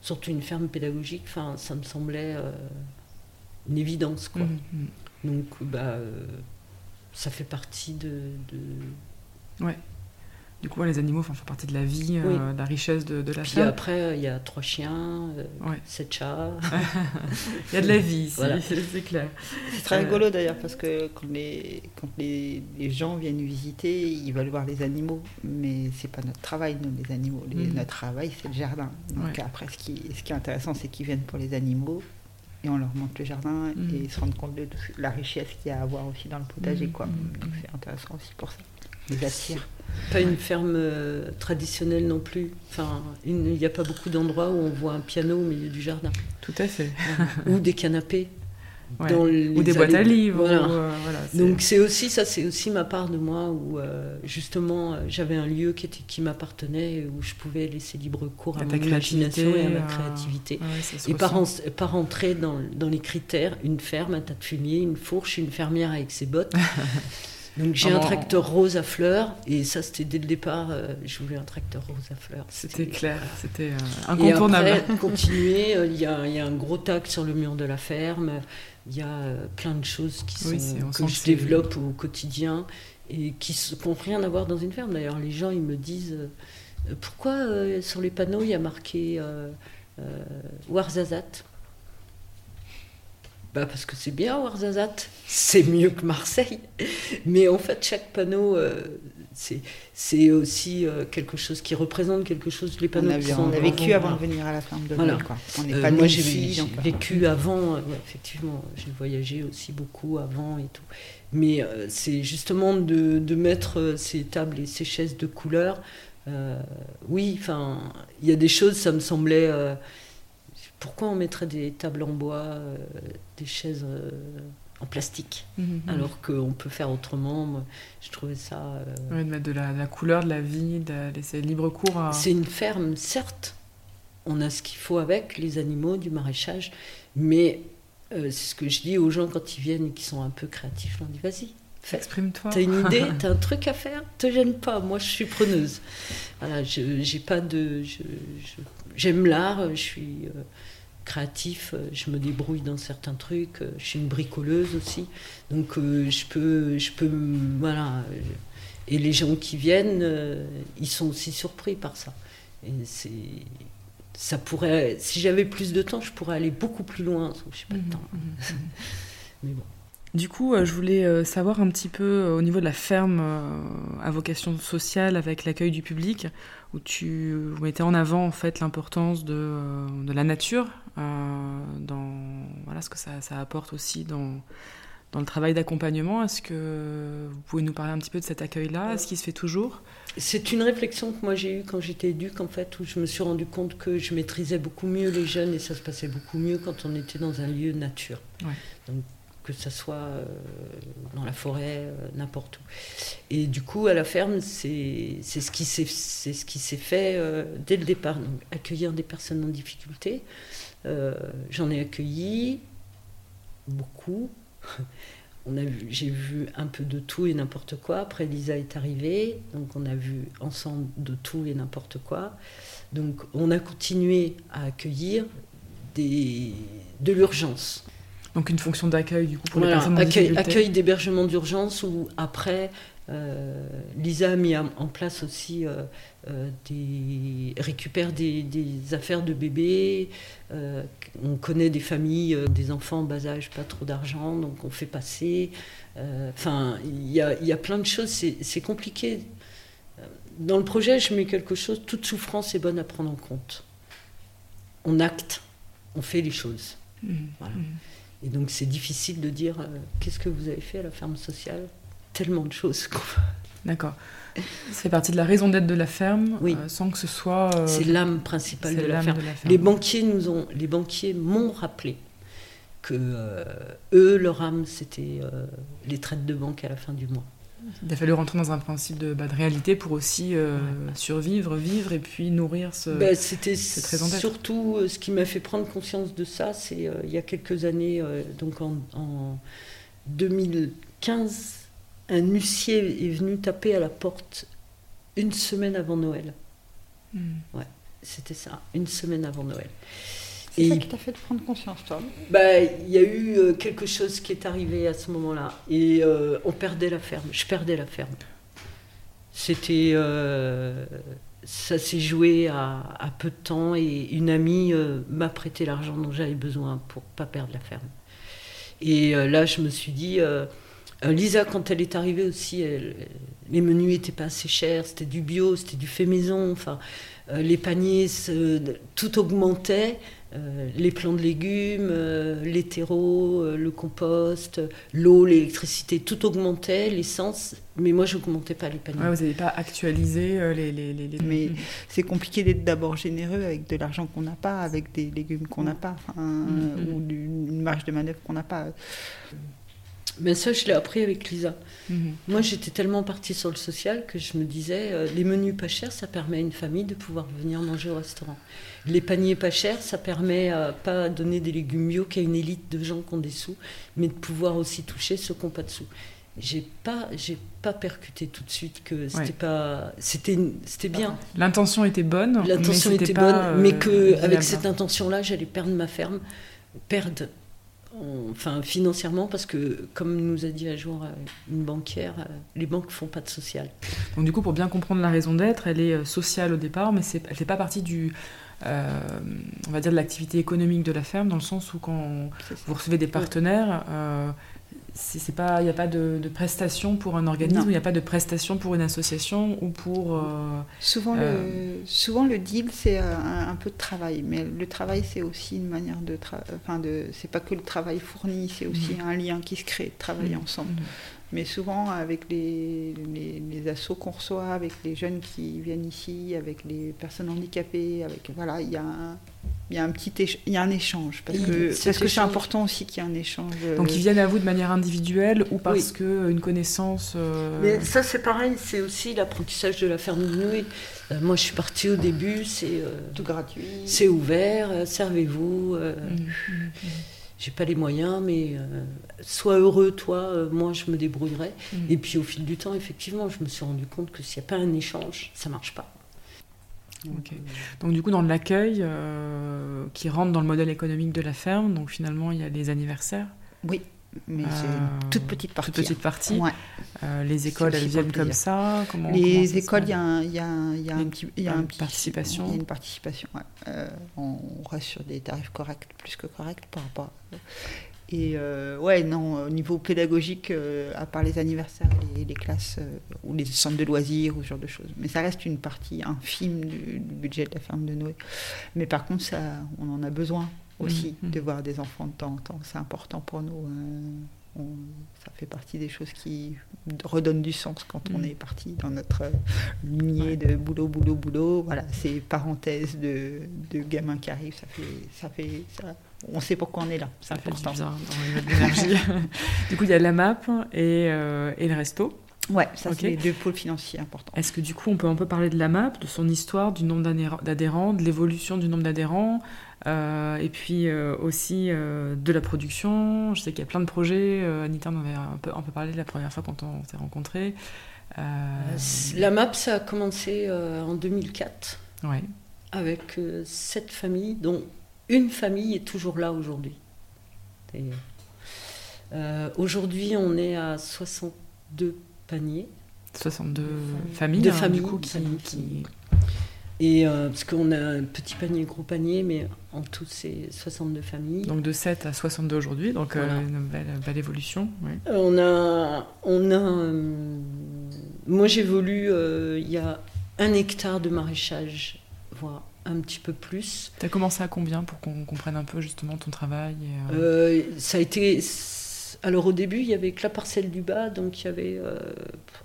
surtout une ferme pédagogique, enfin, ça me semblait euh, une évidence. Quoi. Mmh, mmh. Donc, bah, euh, ça fait partie de, de, ouais. Du coup, les animaux font partie de la vie, euh, de la richesse de, la Puis après, il y a trois chiens, euh, sept chats. il y a de la vie ici, c'est clair. C'est très rigolo d'ailleurs parce que quand, les, quand les, gens viennent visiter, ils veulent voir les animaux, mais c'est pas notre travail, nous, les animaux. Mm. Notre travail, c'est le jardin. Donc après, ce qui, ce qui est intéressant, c'est qu'ils viennent pour les animaux et on leur montre le jardin mm. et ils se rendent compte de la richesse qu'il y a à voir aussi dans le potager. Mm. Quoi. Donc c'est intéressant aussi pour ça. Pas une ferme euh, traditionnelle non plus. Enfin, il n'y a pas beaucoup d'endroits où on voit un piano au milieu du jardin. Tout à fait. ou des canapés. ou des boîtes à livres. Euh, Donc c'est aussi ça, c'est aussi ma part de moi où euh, justement j'avais un lieu qui, était, qui m'appartenait où je pouvais laisser libre cours à, mon imagination et à ma créativité. et par rentrer dans, dans, les critères, une ferme, un tas de fumier, une fourche, une fermière avec ses bottes. Donc j'ai un tracteur rose à fleurs, et ça c'était dès le départ, euh, je voulais un tracteur rose à fleurs. C'était clair, c'était euh, incontournable. Et après, continuer, euh, il y, a, y, a un gros tag sur le mur de la ferme, il y a plein de choses qui sont, que je développe au quotidien et qui n'ont rien à voir dans une ferme. D'ailleurs, les gens ils me disent pourquoi sur les panneaux il y a marqué Warzazat bah parce que c'est bien Ouarzazate, c'est mieux que Marseille. Mais en fait, chaque panneau, euh, c'est aussi euh, quelque chose qui représente quelque chose. Les panneaux on a, vécu avant de venir à la ferme de voilà. quoi. On euh, pas moi, j'ai vécu avant, effectivement, j'ai voyagé aussi beaucoup avant et tout. Mais c'est justement de, de, mettre ces tables et ces chaises de couleur. oui, enfin, il y a des choses, ça me semblait pourquoi on mettrait des tables en bois, euh, des chaises euh, en plastique, mhm, mhm. alors qu'on peut faire autrement? Je trouvais ça. Euh, de mettre de la, couleur, de la vie, de laisser libre cours à. C'est une ferme, certes. On a ce qu'il faut avec, les animaux, du maraîchage, mais c'est ce que je dis aux gens quand ils viennent et qui sont un peu créatifs. On dit vas-y, Exprime-toi. T'as une idée, t'as un truc à faire, te gêne pas. Moi, je suis preneuse. Voilà, je j'ai pas de, j'aime l'art, je suis créatif, euh, je me débrouille dans certains trucs, euh, je suis une bricoleuse aussi, donc euh, je peux, je peux, voilà. Et les gens qui viennent, ils sont aussi surpris par ça. Et c'est, ça pourrait, si j'avais plus de temps, je pourrais aller beaucoup plus loin. Je sais pas de mmh, temps. Mmh, mmh. Mais bon. Du coup, je voulais savoir un petit peu au niveau de la ferme à vocation sociale avec l'accueil du public où tu mettais en avant en fait l'importance de, euh, de, la nature, euh, dans voilà ce que ça, ça apporte aussi dans, dans le travail d'accompagnement. Est-ce que vous pouvez nous parler un petit peu de cet accueil-là Est-ce qu'il se fait toujours? C'est une réflexion que moi j'ai eue quand j'étais éduque, en fait, où je me suis rendu compte que je maîtrisais beaucoup mieux les jeunes et ça se passait beaucoup mieux quand on était dans un lieu nature. Ouais. Donc que ce soit euh, dans la forêt, euh, n'importe où. Et du coup, à la ferme, c'est ce qui s'est fait euh, dès le départ. Accueillir des personnes en difficulté. J'en ai accueilli beaucoup. J'ai vu un peu de tout et n'importe quoi. Après, Lisa est arrivée, donc on a vu ensemble de tout et n'importe quoi. Donc, on a continué à accueillir des, de l'urgence. Donc une fonction d'accueil du coup pour les personnes accueil, accueil d'hébergement d'urgence où après euh, Lisa a mis en place aussi euh, euh, des récupère des, affaires de bébés. on connaît des familles, des enfants en bas âge, pas trop d'argent, donc on fait passer. Enfin, il y a, y a, plein de choses. C'est compliqué. Dans le projet, je mets quelque chose. Toute souffrance est bonne à prendre en compte. On acte, on fait les choses. Mmh. Voilà. Mmh. Et donc c'est difficile de dire euh, qu'est-ce que vous avez fait à la ferme sociale? Tellement de choses. D'accord. C'est partie de la raison d'être de la ferme, oui. Euh, sans que ce soit. Euh, c'est l'âme principale de la, ferme. Les banquiers nous ont, les banquiers m'ont rappelé que eux, leur âme, c'était les traites de banque à la fin du mois. Il a fallu rentrer dans un principe de, bah, de réalité pour aussi euh, survivre, vivre et puis nourrir ce. Bah, C'était surtout euh, ce qui m'a fait prendre conscience de ça, c'est euh, il y a quelques années, donc en, 2015, un huissier est venu taper à la porte une semaine avant Noël. Hmm. Ouais, c'était ça, une semaine avant Noël. C'est ça qui t'a fait de prendre conscience, toi bah, Il y a eu euh, quelque chose qui est arrivé à ce moment-là. Et euh, on perdait la ferme. Je perdais la ferme. C'était. Euh, ça s'est joué à, peu de temps et une amie m'a prêté l'argent dont j'avais besoin pour pas perdre la ferme. Et là, je me suis dit. Lisa, quand elle est arrivée aussi, les menus n'étaient pas assez chers, c'était du bio, c'était du fait maison, enfin, les paniers, tout augmentait. Euh, les plants de légumes, euh, les terreaux, euh, le compost, l'eau, l'électricité, tout augmentait, l'essence, mais moi je n'augmentais pas les paniers. vous n'avez pas actualisé les, les, les, Mais c'est compliqué d'être d'abord généreux avec de l'argent qu'on n'a pas, avec des légumes qu'on n'a pas, mm-hmm. ou une marge de manœuvre qu'on n'a pas. Mais ça, je l'ai appris avec Lisa. Mhm. Moi, j'étais tellement partie sur le social que je me disais, euh, les menus pas chers, ça permet à une famille de pouvoir venir manger au restaurant. Les paniers pas chers, ça permet à pas donner des légumes bio qu'à une élite de gens qui ont des sous, mais de pouvoir aussi toucher ceux qui n'ont pas de sous. j'ai pas j'ai pas percuté tout de suite que c'était pas c'était c'était bien l'intention était bonne l'intention était bonne mais que avec cette intention là j'allais perdre ma ferme perdre enfin financièrement parce que comme nous a dit un jour euh, une banquière euh, les banques font pas de social. Donc du coup pour bien comprendre la raison d'être elle est euh, sociale au départ mais c'est elle fait pas partie du on va dire de l'activité économique de la ferme dans le sens où quand vous recevez des partenaires c'est pas il n'y a pas de, de, prestation pour un organisme il n'y a pas de prestation pour une association ou pour euh, souvent le euh, souvent le deal c'est un, peu de travail mais le travail c'est aussi une manière de enfin de c'est pas que le travail fourni c'est aussi mm. un lien qui se crée de travailler mm. ensemble mm. Mais souvent avec les, les, les assos qu'on reçoit avec les jeunes qui viennent ici avec les personnes handicapées avec voilà il y a un, il y a un petit il y a un échange parce que parce que c'est important aussi qu'il y ait un échange. Euh, Donc ils viennent à vous de manière individuelle ou parce que une connaissance. Euh, Mais ça c'est pareil, c'est aussi l'apprentissage de la ferme de. Euh, moi je suis partie au début, c'est tout gratuit, c'est ouvert, servez-vous. Mmh, mmh, mmh. J'ai pas les moyens, mais sois heureux, toi, moi je me débrouillerai. Et puis au fil du temps, effectivement, je me suis rendu compte que s'il n'y a pas un échange, ça marche pas. Donc du coup, dans l'accueil euh, qui rentre dans le modèle économique de la ferme, donc finalement, il y a les anniversaires. Oui, mais c'est une toute petite partie. Toute petite partie. Ouais. Euh, les écoles, elles viennent comme ça comment, Les écoles, il y, a un, y, a y a un petit, y a une participation. Il y a une participation. Ouais. Euh, on reste sur des tarifs corrects, plus que corrects par rapport. Et euh, ouais, non, au niveau pédagogique, euh, à part les anniversaires, les, les classes euh, ou les centres de loisirs ou ce genre de choses. Mais ça reste une partie infime du, budget de la ferme de Noé. Mais par contre, ça, on en a besoin aussi mmh, mmh. de voir des enfants de temps en temps. C'est important pour nous. ça fait partie des choses qui redonnent du sens quand on mmh. est parti dans notre lignée de boulot, boulot, boulot. Voilà, ces parenthèses de, de gamins qui arrivent, ça fait, ça fait, ça, on sait pourquoi on est là. C'est important. Du, bien du coup, il y a la map et, euh, et le resto. Ouais, ça c'est les deux pôles financiers importants. Est-ce que du coup on peut un peu parler de la map, de son histoire, du nombre d'adhérents, de l'évolution du nombre d'adhérents, euh, et puis euh, aussi de la production Je sais qu'il y a plein de projets. Anita en avait un peu, un peu parlé la première fois quand on s'est rencontrés. La map, ça a commencé en 2004. Ouais. Avec sept familles, dont une famille est toujours là aujourd'hui. Euh, aujourd'hui, on est à 62 paniers. 62 familles, de hein, familles du coup, qui, Et euh, parce qu'on a un petit panier, gros panier, mais en tout, c'est 62 familles. Donc de 7 à 62 aujourd'hui, donc euh, une belle, évolution. On a. On a moi, j'évolue, il y a un hectare de maraîchage, voire un petit peu plus. Tu as commencé à combien pour qu'on comprenne un peu justement ton travail euh euh, Ça a été. Alors au début, il y avait que la parcelle du bas, donc il y avait euh,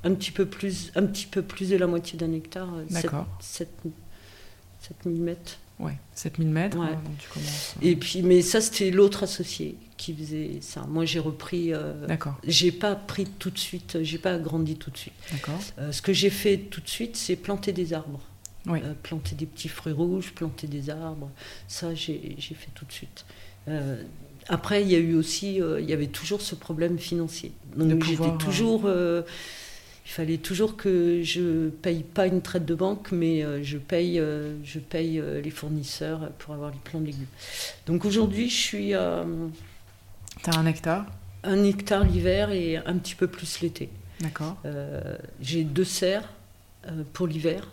un, petit peu plus, un petit peu plus de la moitié d'un hectare. D'accord. 7000 mètres. Ouais, 7000 mètres. Ouais. donc tu commences, Et puis, mais ça, c'était l'autre associé qui faisait ça. Moi, j'ai repris. D'accord. J'ai pas pris tout de suite, j'ai pas agrandi tout de suite. D'accord. ce que j'ai fait tout de suite, c'est planter des arbres. Euh, planter des petits fruits rouges, planter des arbres, ça j'ai fait tout de suite. Euh, après, il y a eu aussi, euh, il y avait toujours ce problème financier. Donc j'étais toujours, il fallait toujours que je paye pas une traite de banque, mais je paye, je paye les fournisseurs pour avoir les plants de légumes. Donc aujourd'hui, je suis. T'as un hectare? Un hectare l'hiver et un petit peu plus l'été. D'accord. J'ai deux serres pour l'hiver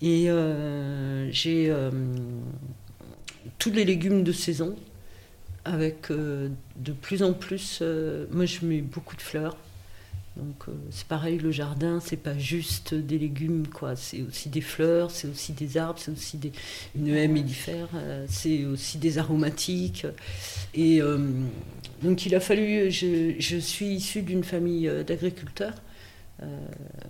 et euh, j'ai euh, tous les légumes de saison avec euh, de plus en plus. moi, je mets beaucoup de fleurs. Donc c'est pareil, le jardin, c'est pas juste des légumes, quoi. C'est aussi des fleurs, c'est aussi des arbres, c'est aussi des, une haie mellifère, c'est aussi des aromatiques. Et donc il a fallu, je, suis issue d'une famille d'agriculteurs. Euh,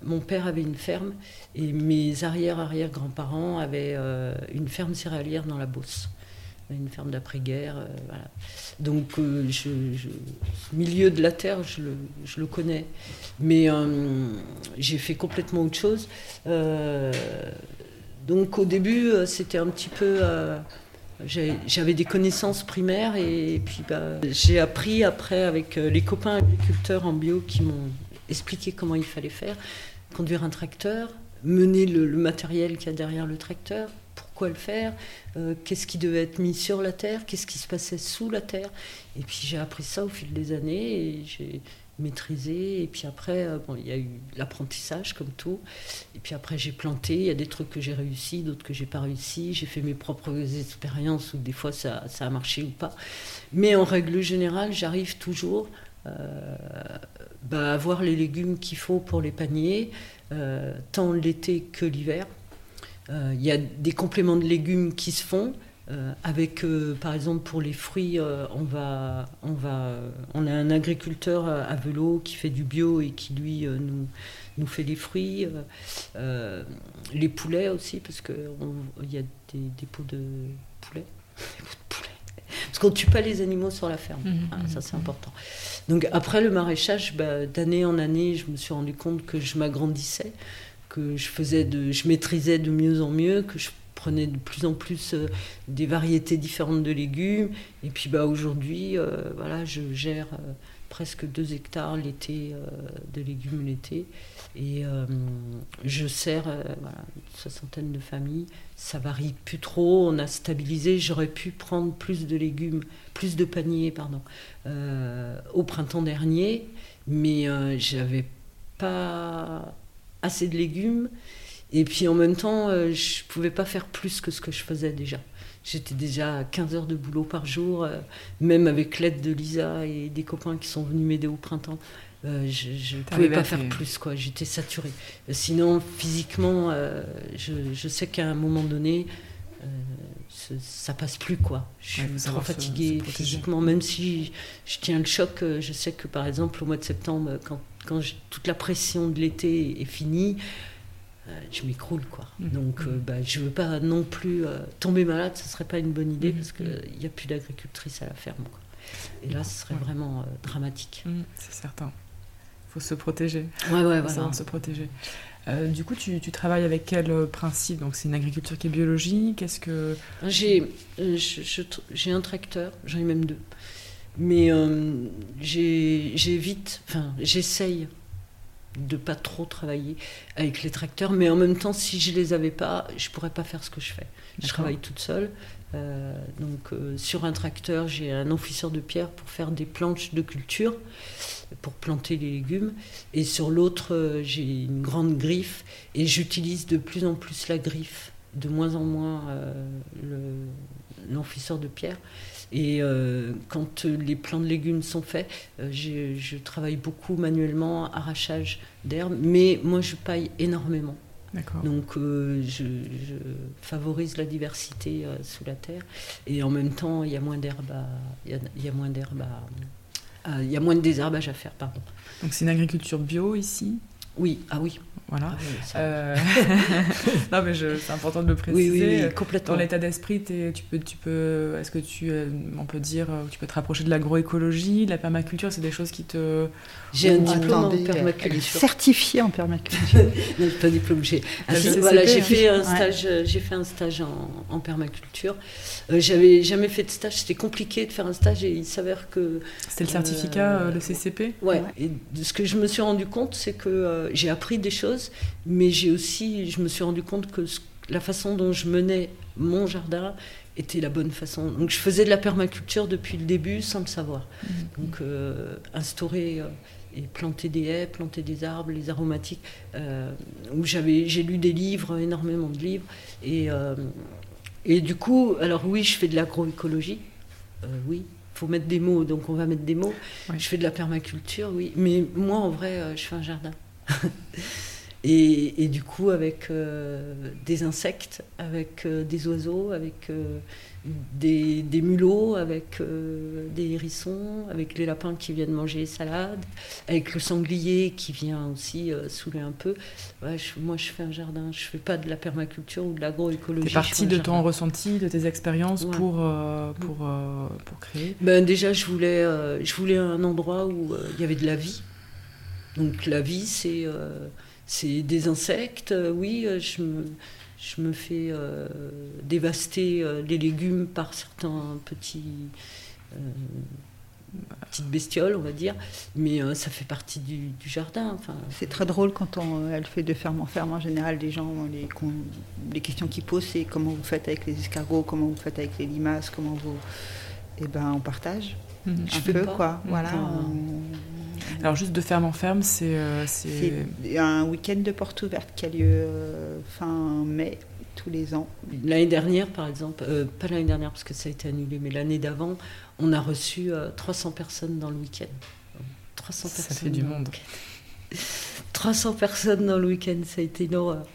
mon père avait une ferme et mes arrière-arrière-grands-parents avaient euh, une ferme céréalière dans la Beauce une ferme d'après-guerre. Euh, voilà. Donc, je, milieu de la terre, je le, je le connais. Mais j'ai fait complètement autre chose. donc, au début, c'était un petit peu. J'avais des connaissances primaires et puis bah, j'ai appris après avec les copains agriculteurs en bio qui m'ont expliquer comment il fallait faire, conduire un tracteur, mener le, matériel qu'il y a derrière le tracteur, pourquoi le faire, euh, qu'est-ce qui devait être mis sur la terre, qu'est-ce qui se passait sous la terre. Et puis j'ai appris ça au fil des années et j'ai maîtrisé. Et puis après, euh, bon, il y a eu l'apprentissage comme tout. Et puis après, j'ai planté. Il y a des trucs que j'ai réussi, d'autres que j'ai pas réussi. J'ai fait mes propres expériences où des fois ça, a marché ou pas. Mais en règle générale, j'arrive toujours euh, bah, à avoir les légumes qu'il faut pour les paniers, euh, tant l'été que l'hiver. Il y a des compléments de légumes qui se font. Euh, avec, euh, par exemple, pour les fruits, euh, on, va, on, va, on a un agriculteur à Velo qui fait du bio et qui, lui, nous, nous fait les fruits. les poulets aussi, parce qu'il y a des, des pots de poulet. Parce qu'on ne tue pas les animaux sur la ferme. Mhm, ah, ça, c'est mhm. important. Donc, après le maraîchage, bah, d'année en année, je me suis rendu compte que je m'agrandissais, que je, faisais de, je maîtrisais de mieux en mieux, que je prenais de plus en plus euh, des variétés différentes de légumes. Et puis bah, aujourd'hui, euh, voilà, je gère euh, presque 2 hectares l'été de légumes l'été. Et je sers une soixantaine de familles. Ça varie plus trop, on a stabilisé. J'aurais pu prendre plus de légumes, plus de paniers, pardon, au printemps dernier, mais j'avais pas assez de légumes et puis en même temps, euh, je ne pouvais pas faire plus que ce que je faisais déjà. J'étais déjà à 15 heures de boulot par jour, euh, même avec l'aide de Lisa et des copains qui sont venus m'aider au printemps. Euh, je ne pouvais pas faire plus, quoi. J'étais saturée. Sinon, physiquement, je, je, sais qu'à un moment donné, ça passe plus, quoi. Je suis trop fatiguée physiquement, même si je tiens le choc. Je sais que, par exemple, au mois de septembre, quand, quand toute la pression de l'été est finie, euh, je m'écroule quoi. Mmh. Donc je mmh. euh, bah, je veux pas non plus euh, tomber malade, ce serait pas une bonne idée mmh. parce qu'il n'y a plus d'agricultrice à la ferme. Et là, ce serait vraiment dramatique. c'est certain. Il faut se protéger. Ouais, ouais, voilà. se protéger. du coup, tu, tu, travailles avec quel principe? Donc, c'est une agriculture qui est biologique? Est-ce que j'ai j'ai un tracteur, j'en ai même deux, mais j'évite, enfin, j'essaye de pas trop travailler avec les tracteurs, mais en même temps, si je les avais pas, je pourrais pas faire ce que je fais. Je travaille toute seule. Euh, donc euh, sur un tracteur, j'ai un officier de pierre pour faire des planches de culture, pour planter les légumes. Et sur l'autre, euh, j'ai une grande griffe et j'utilise de plus en plus la griffe, de moins en moins l'enfisseur de pierre. Et euh, quand les plants de légumes sont faits, euh, je, travaille beaucoup manuellement, arrachage d'herbes, mais moi je paille énormément. Donc euh, je, favorise la diversité sous la terre. Et en même temps il y a moins d'herbes il y, a moins d'herbes il y a moins de désherbage à faire pardon. Donc c'est une agriculture bio ici? Oui, ah oui, voilà. Ah euh, non, mais c'est important de le préciser. Oui, oui, complètement. Dans l'état d'esprit, tu peux, tu peux, est-ce que tu, euh, on peut dire, euh, tu peux te rapprocher de l'agroécologie, de la permaculture, c'est des choses qui te. J'ai un diplôme en permaculture. Certifié en permaculture. non, pas diplôme. J'ai, voilà, j'ai fait un stage, j'ai fait un stage en, en permaculture. j'avais jamais fait de stage. C'était compliqué de faire un stage et il s'avère que. C'était le certificat, le CCP. Ouais. Et ce que je me suis rendu compte, c'est que j'ai appris des choses mais j'ai aussi, je me suis rendu compte que la façon dont je menais mon jardin était la bonne façon. Donc je faisais de la permaculture depuis le début sans le savoir. Mmh. Donc euh, instaurer euh, et planter des haies, planter des arbres, les aromatiques, euh, où j'avais, j'ai lu des livres, énormément de livres, et, et du coup, alors oui, je fais de l'agroécologie, oui, faut mettre des mots, donc on va mettre des mots. Je fais de la permaculture, oui, mais moi en vrai, je fais un jardin. Et, du coup, avec euh, des insectes, avec euh, des oiseaux, avec euh, des, mulots, avec des hérissons, avec les lapins qui viennent manger les salades, avec le sanglier qui vient aussi saouler un peu. moi, je fais un jardin. Je fais pas de la permaculture ou de l'agroécologie. C'est parti de ton ressenti, de tes expériences pour, pour, pour créer? Ben, Déjà, je voulais, je voulais un endroit où il y avait de la vie. Donc la vie, c'est c'est des insectes, euh, oui, euh, je me, je me fais euh, dévaster les légumes par certains petits petite bestiole, on va dire, mais euh, ça fait partie du, jardin. Enfin, c'est très drôle quand on, elle fait de ferme en ferme. En général, les gens, les, les questions qu'ils posent, c'est comment vous faites avec les escargots, comment vous faites avec les limaces, comment vous. Et eh ben, on partage mhm. un peu, quoi. Voilà. Alors, juste de ferme en ferme, c'est. Euh, c'est un week-end de porte ouverte qui a lieu euh, fin mai tous les ans. L'année dernière, par exemple, pas l'année dernière parce que ça a été annulé, mais l'année d'avant, on a reçu 300 euh, personnes dans le week-end. 300 ça fait du monde. 300 personnes dans le week-end, ça a été une horreur.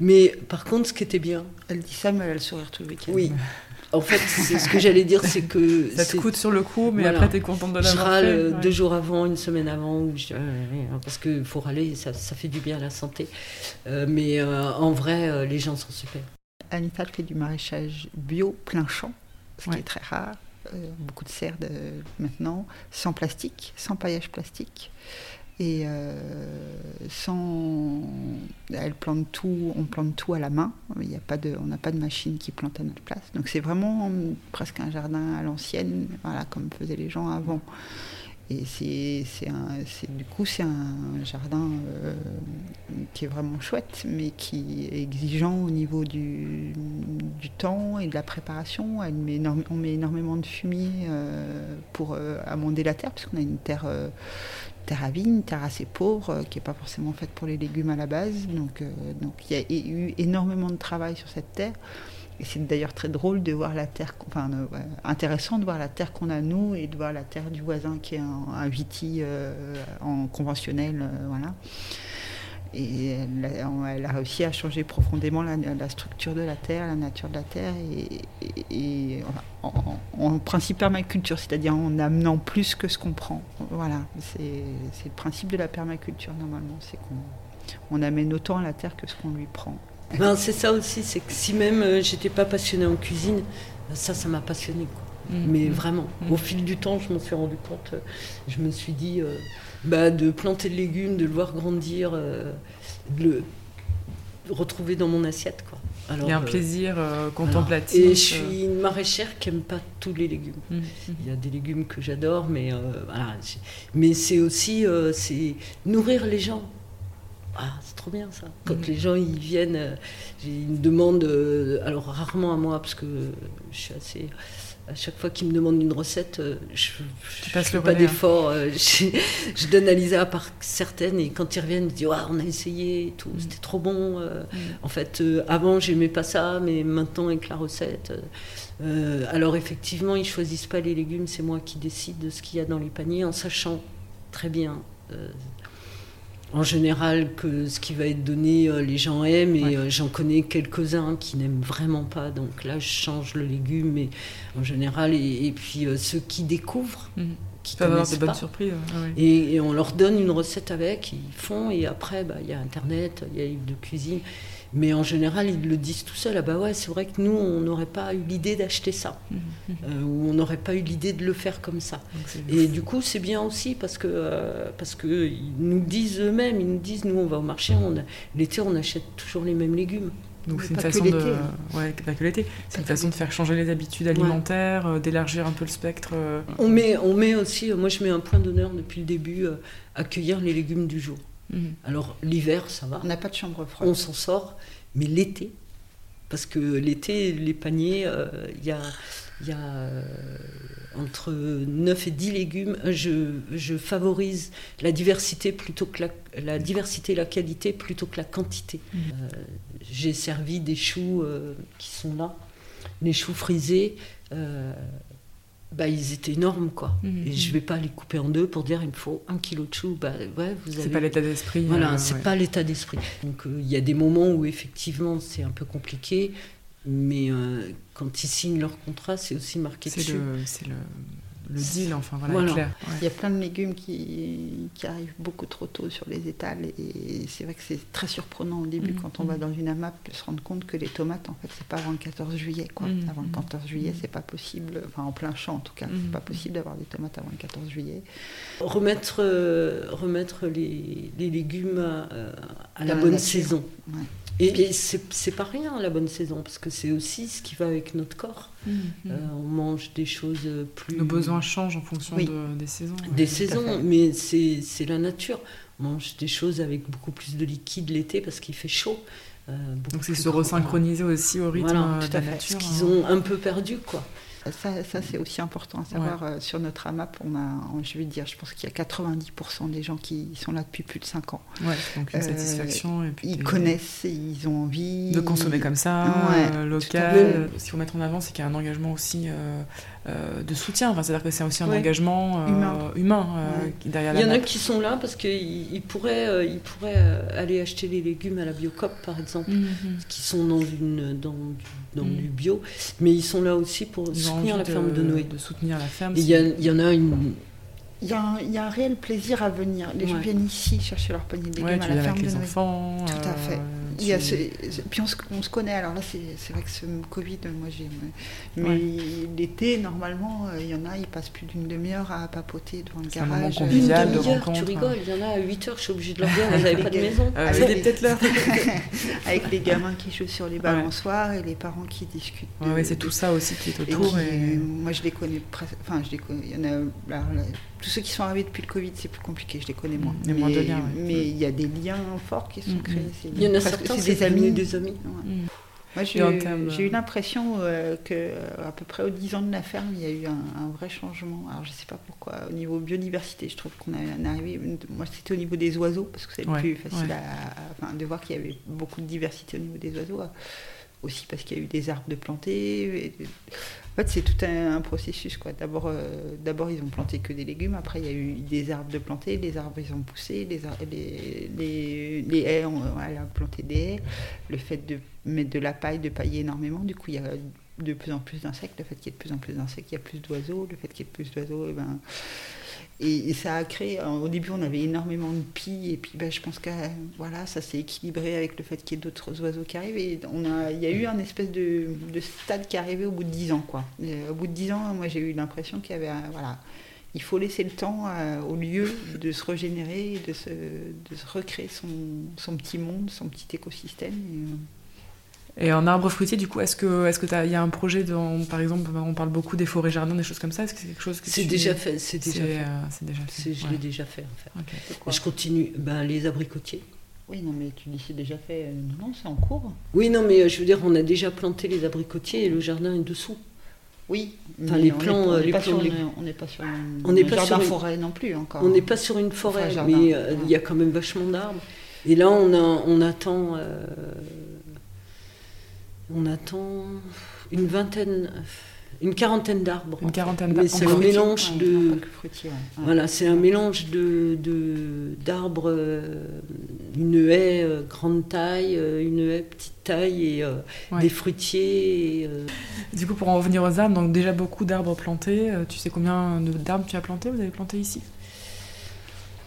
Mais par contre, ce qui était bien. Elle dit ça, mais elle a le sourire tout le week-end. Oui. En fait, ce que j'allais dire, c'est que. Ça te coûte sur le coup, mais après, tu es contente de l'avoir. Je râle deux jours avant, une semaine avant, ou je... parce qu'il faut râler, ça, ça, fait du bien à la santé. Euh, mais euh, en vrai, les gens sont super. Anita fait du maraîchage bio plein champ, ce qui est très rare. Euh, beaucoup de serres maintenant, sans plastique, sans paillage plastique. Et euh, sans. Elle plante tout, on plante tout à la main. Il a pas de, on n'a pas de machine qui plante à notre place. Donc c'est vraiment presque un jardin à l'ancienne, voilà, comme faisaient les gens avant. Et c'est, du coup, c'est un jardin euh, qui est vraiment chouette, mais qui est exigeant au niveau du, du temps et de la préparation. Met on met énormément de fumier euh, pour amender la terre, parce qu'on a une terre, terre à vigne, terre assez pauvre, qui n'est pas forcément faite pour les légumes à la base. Donc, donc il y a eu énormément de travail sur cette terre. Et c'est d'ailleurs très drôle de voir la terre, enfin intéressant de voir la terre qu'on a nous et de voir la terre du voisin qui est un, viti euh, en conventionnel, euh. Et elle a, réussi à changer profondément la, structure de la terre, la nature de la terre, et, en, principe permaculture, c'est-à-dire en amenant plus que ce qu'on prend. Voilà, c'est le principe de la permaculture normalement, c'est qu'on on amène autant à la terre que ce qu'on lui prend. Ben, c'est ça aussi, c'est que si même euh, j'étais pas passionnée en cuisine, ça, ça m'a passionnée. Quoi. Mm. Mais vraiment, mm. au fil du temps, je m'en suis rendu compte. Euh, je me suis dit, euh, bah, de planter le légume, de le voir grandir, de le retrouver dans mon assiette. Quoi. Alors, Il y a un plaisir contemplatif. et je suis une maraîchère qui n'aime pas tous les légumes. Mm. Il y a des légumes que j'adore, mais, voilà, mais c'est aussi c'est nourrir les gens. Ah, c'est trop bien ça. Quand mm. les gens ils viennent, euh, j'ai une demande, euh, alors rarement à moi parce que je suis assez. À chaque fois qu'ils me demandent une recette, euh, je ne fais pas d'effort. je, donne à Lisa à part certaines et quand ils reviennent, ils disent on a essayé, tout, mm. c'était trop bon. Mm. En fait, avant j'aimais pas ça, mais maintenant avec la recette. alors effectivement, ils choisissent pas les légumes, c'est moi qui décide de ce qu'il y a dans les paniers en sachant très bien en général que ce qui va être donné, euh, les gens aiment et euh, j'en connais quelques-uns qui n'aiment vraiment pas. Donc là, je change le légume, mais en général, et, puis euh, ceux qui découvrent. Mhm. Qui avoir des bonnes surprises. Et, on leur donne une recette avec, ils font, et après, bah, il y a Internet, il y a les livres de cuisine. Mais en général, ils le disent tout seuls. Ah bah ouais, c'est vrai que nous, on n'aurait pas eu l'idée d'acheter ça. Mmh, mmh. Euh, ou on n'aurait pas eu l'idée de le faire comme ça. Et du coup, c'est bien aussi parce que euh, parce que ils nous disent eux-mêmes, ils nous disent, nous, on va au marché, l'été, on achète toujours les mêmes légumes. Donc c'est une façon de, ouais, pas que l'été. C'est une façon de faire changer les habitudes alimentaires, euh, d'élargir un peu le spectre. On met, on met aussi, moi je mets un point d'honneur depuis le début, accueillir les légumes du jour. Mhm. Alors l'hiver, ça va. On n'a pas de chambre froide. On s'en sort, mais l'été, parce que l'été, les paniers, euh, il y a, y a euh, entre 9 et 10 légumes. Je, favorise la diversité plutôt que la, la, diversité et la qualité plutôt que la quantité. Mhm. Euh, j'ai servi des choux qui sont là, les choux frisés bah, ils étaient énormes, quoi. Mhm. Et je vais pas les couper en deux pour dire il me faut un kilo de chou. Bah, ouais, vous C'est pas l'état d'esprit. Voilà, euh, c'est pas l'état d'esprit. Donc euh, il y a des moments où effectivement c'est un peu compliqué, mais euh, quand ils signent leur contrat, c'est aussi marqué dessus. C'est le, le deal, enfin voilà, clair. Il y a plein de légumes qui, qui, arrivent beaucoup trop tôt sur les étals et c'est vrai que c'est très surprenant au début mm, quand on va mm. dans une AMAP de se rendre compte que les tomates, en fait, c'est pas avant le 14 juillet. Quoi. Mm, avant le 14 juillet, c'est pas possible, enfin en plein champ en tout cas, c'est pas possible d'avoir des tomates avant le 14 juillet. Remettre, euh, remettre les, les légumes à, la bonne saison. Et, c'est pas rien la bonne saison, parce que c'est aussi ce qui va avec notre corps. Mmh, mmh. Euh, on mange des choses plus. Nos besoins changent en fonction de- des saisons. Des saisons, mais c'est la nature. On mange des choses avec beaucoup plus de liquide l'été parce qu'il fait chaud. euh, Donc c'est se resynchroniser aussi au rythme Voilà, euh, tout de à la fait. nature. Ce qu'ils hein. ont un peu perdu, quoi. Ça, ça c'est aussi important à savoir. euh, sur notre AMAP, on a, je vais dire, je pense qu'il y a 90% des gens qui sont là depuis plus de 5 ans. Ouais, donc une Euh, satisfaction. Et puis Ils des- connaissent, ils ont envie. de consommer comme ça, Ouais, euh, local. Ce qu'il faut mettre en avant, c'est qu'il y a un engagement aussi euh, euh, de soutien. Enfin, C'est-à-dire que c'est aussi un Ouais. engagement euh, Humain. humain, euh, Ouais. qui- derrière Il y la en a qui sont là parce qu'ils ils pourraient, euh, ils pourraient euh, aller acheter les légumes à la Biocop, par exemple, Mhm. qui sont dans, une, dans, du, dans Mm. du bio, mais ils sont là aussi pour Ils soutenir la ferme de Noé. De soutenir la ferme. Il y, y en a une. Il y, a un, il y a un réel plaisir à venir. Les gens Ouais. viennent ici chercher leur panier de légumes Ouais, à la ferme avec de les Noé. enfants. Tout à euh, fait. Il y a tu- ce- ce- puis on se, on se connaît, alors là c'est vrai que ce Covid, moi j'ai. Mais Ouais. l'été, normalement, euh, il y en a, ils passent plus d'une demi-heure à papoter devant le C'est un garage. Une de demi-heure, tu rigoles, il y en a à 8 heures, je suis obligée de leur dire, vous n'avez pas de maison. Euh, est les- peut-être l'heure. avec les gamins qui jouent sur les balançoires et les parents qui discutent. Ouais, ouais, c'est de- tout ça aussi qui est et autour. qui, et- moi je les connais presque. Enfin, je les connais. Il y en a. alors, là, tous ceux qui sont arrivés depuis le Covid, c'est plus compliqué, je les connais moins. Moins de liens, ouais. mais il y a des liens forts qui sont Mm, créés. mm. c'est Il y en a presque- certains, c'est c'est des amis. des amis. Ouais. Mm. Moi, j'ai eu, l'impression euh, que euh, à peu près aux 10 ans de la ferme, il y a eu un, un vrai changement. Alors, je sais pas pourquoi. Au niveau biodiversité, je trouve qu'on est arrivé. Moi, c'était au niveau des oiseaux, parce que c'est Ouais, plus facile ouais. à, de voir qu'il y avait beaucoup de diversité au niveau des oiseaux. euh, Aussi parce qu'il y a eu des arbres de planter. et- en fait, c'est tout un, processus. quoi. D'abord, euh, d'abord, ils ont planté que des légumes. Après, il y a eu des arbres de planter. Les arbres, ils ont poussé. Les, haies, on, elle a planté des haies. Le fait de mettre de la paille, de pailler énormément, du coup, il y a de plus en plus d'insectes. Le fait qu'il y ait de plus en plus d'insectes, il y a plus d'oiseaux. Le fait qu'il y ait plus d'oiseaux, eh ben, et, et ça a créé, au début on avait énormément de pies, et puis ben, je pense que voilà, ça s'est équilibré avec le fait qu'il y ait d'autres oiseaux qui arrivent, et il y a eu un espèce de, de stade qui est arrivé au bout de 10 ans. Quoi. Euh, au bout de 10 ans, moi j'ai eu l'impression qu'il y avait, voilà, il faut laisser le temps euh, au lieu de se régénérer, de se, recréer son, petit monde, son petit écosystème. euh, Et en arbre fruitier, du coup, est-ce que est-ce que il y a un projet dans, par exemple, on parle beaucoup des forêts jardins, des choses comme ça. Est-ce que c'est quelque chose que C'est déjà fait, c'est déjà fait. euh, c'est déjà fait. Je ouais. l'ai déjà fait, en. Je continue. Ben, les abricotiers. Oui, non, mais tu dis c'est déjà fait. euh, Non, c'est en cours. Oui, non, mais euh, je veux dire, on a déjà planté les abricotiers et le jardin est dessous. Oui, Enfin, les pas- on n'est les pas, sur une- on n'est pas sur une- On n'est un pas jardin sur une- forêt non plus encore. On n'est pas sur une forêt, Enfin, jardin, mais euh, ouais. il y a quand même vachement d'arbres. Et là, on, a, on attend. euh, on attend une vingtaine, une quarantaine d'arbres. Une quarantaine d'arbres. c'est un mélange Ouais, de- fruitier, ouais. Voilà, c'est un mélange de de- d'arbres, euh, une haie euh, grande taille, euh, une haie petite taille et euh, Ouais. des fruitiers. et, euh, Du coup, pour en revenir aux arbres, donc déjà beaucoup d'arbres plantés. Tu sais combien de- d'arbres tu as planté Vous avez planté ici?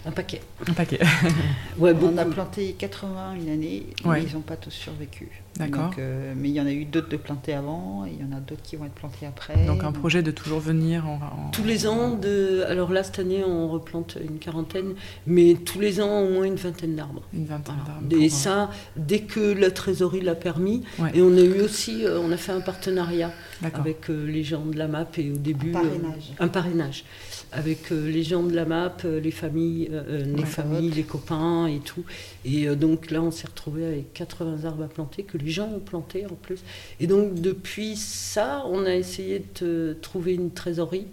Un paquet. Un paquet. Ouais, On a planté 80 une année, Ouais. mais ils n'ont pas tous survécu. D'accord. Donc, euh, mais il y en a eu d'autres de plantés avant, et il y en a d'autres qui vont être plantés après. Donc un projet de toujours venir en. en- Tous les ans, de... alors là, cette année, on replante une quarantaine, mais tous les ans, au moins une vingtaine d'arbres. Une vingtaine d'arbres. Et ça, dès que la trésorerie l'a permis, Ouais. et on a eu aussi, euh, on a fait un partenariat avec euh, les gens de la MAP et au début... Un euh, parrainage. un parrainage. Avec euh, les gens de la MAP, euh, les familles, euh, les Ouais. familles, les copains et tout. Et donc là, on s'est retrouvé avec 80 arbres à planter, que les gens ont plantés en plus. Et donc depuis ça, on a essayé de trouver une trésorerie.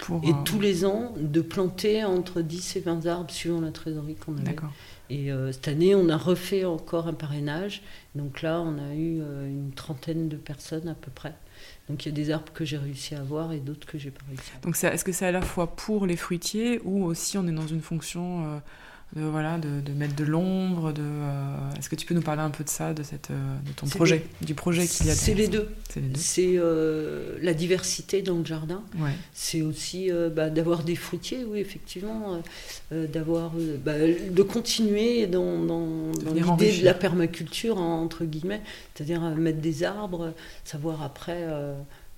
Pour, Et tous les ans, de planter entre 10 et 20 arbres suivant la trésorerie qu'on avait. Et euh, cette année, on a refait encore un parrainage. Donc là, on a eu euh, une trentaine de personnes à peu près. Donc il y a des arbres que j'ai réussi à avoir et d'autres que j'ai pas réussi à avoir. Donc est-ce que c'est à la fois pour les fruitiers ou aussi on est dans une fonction euh, de, voilà, de, de mettre de l'ombre de, euh, Est-ce que tu peux nous parler un peu de ça, de, cette, euh, de ton projet, du projet qu'il y a C'est les deux. C'est euh, la diversité dans le jardin. Ouais. C'est aussi euh, bah, d'avoir des fruitiers, oui, effectivement. d'avoir, bah, de continuer dans, dans- dans l'idée de la permaculture, entre guillemets. C'est-à-dire mettre des arbres, savoir après.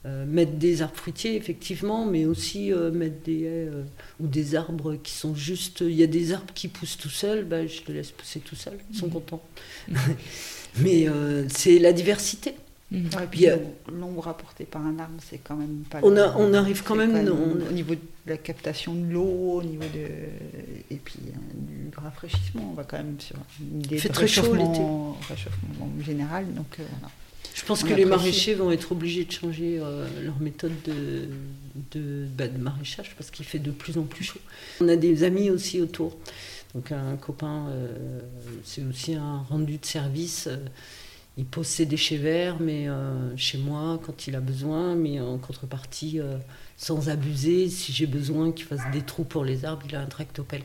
Euh, mettre des arbres fruitiers, effectivement, mais aussi euh, mettre des haies euh, ou des arbres qui sont juste. Il y a des arbres qui poussent tout seuls, bah, je les laisse pousser tout seuls, ils sont Mhm. contents. mais c'est la diversité. Ouais, et puis l'ombre apportée par un arbre, c'est quand même pas. On le- a- on arrive quand même- on- au niveau de la captation de l'eau, au niveau de et puis du rafraîchissement, on va quand même sur fait très chaud réchauffement, réchauffement général. Donc euh, voilà. Je pense que les maraîchers vont être obligés de changer euh, leur méthode de, de, bah, de maraîchage parce qu'il fait de plus en plus chaud. On a des amis aussi autour. Donc un copain, euh, c'est aussi un rendu de service. euh, il pose ses déchets verts, mais euh, chez moi quand il a besoin, mais en contrepartie, sans abuser, si j'ai besoin qu'il fasse des trous pour les arbres, il a un tractopelle.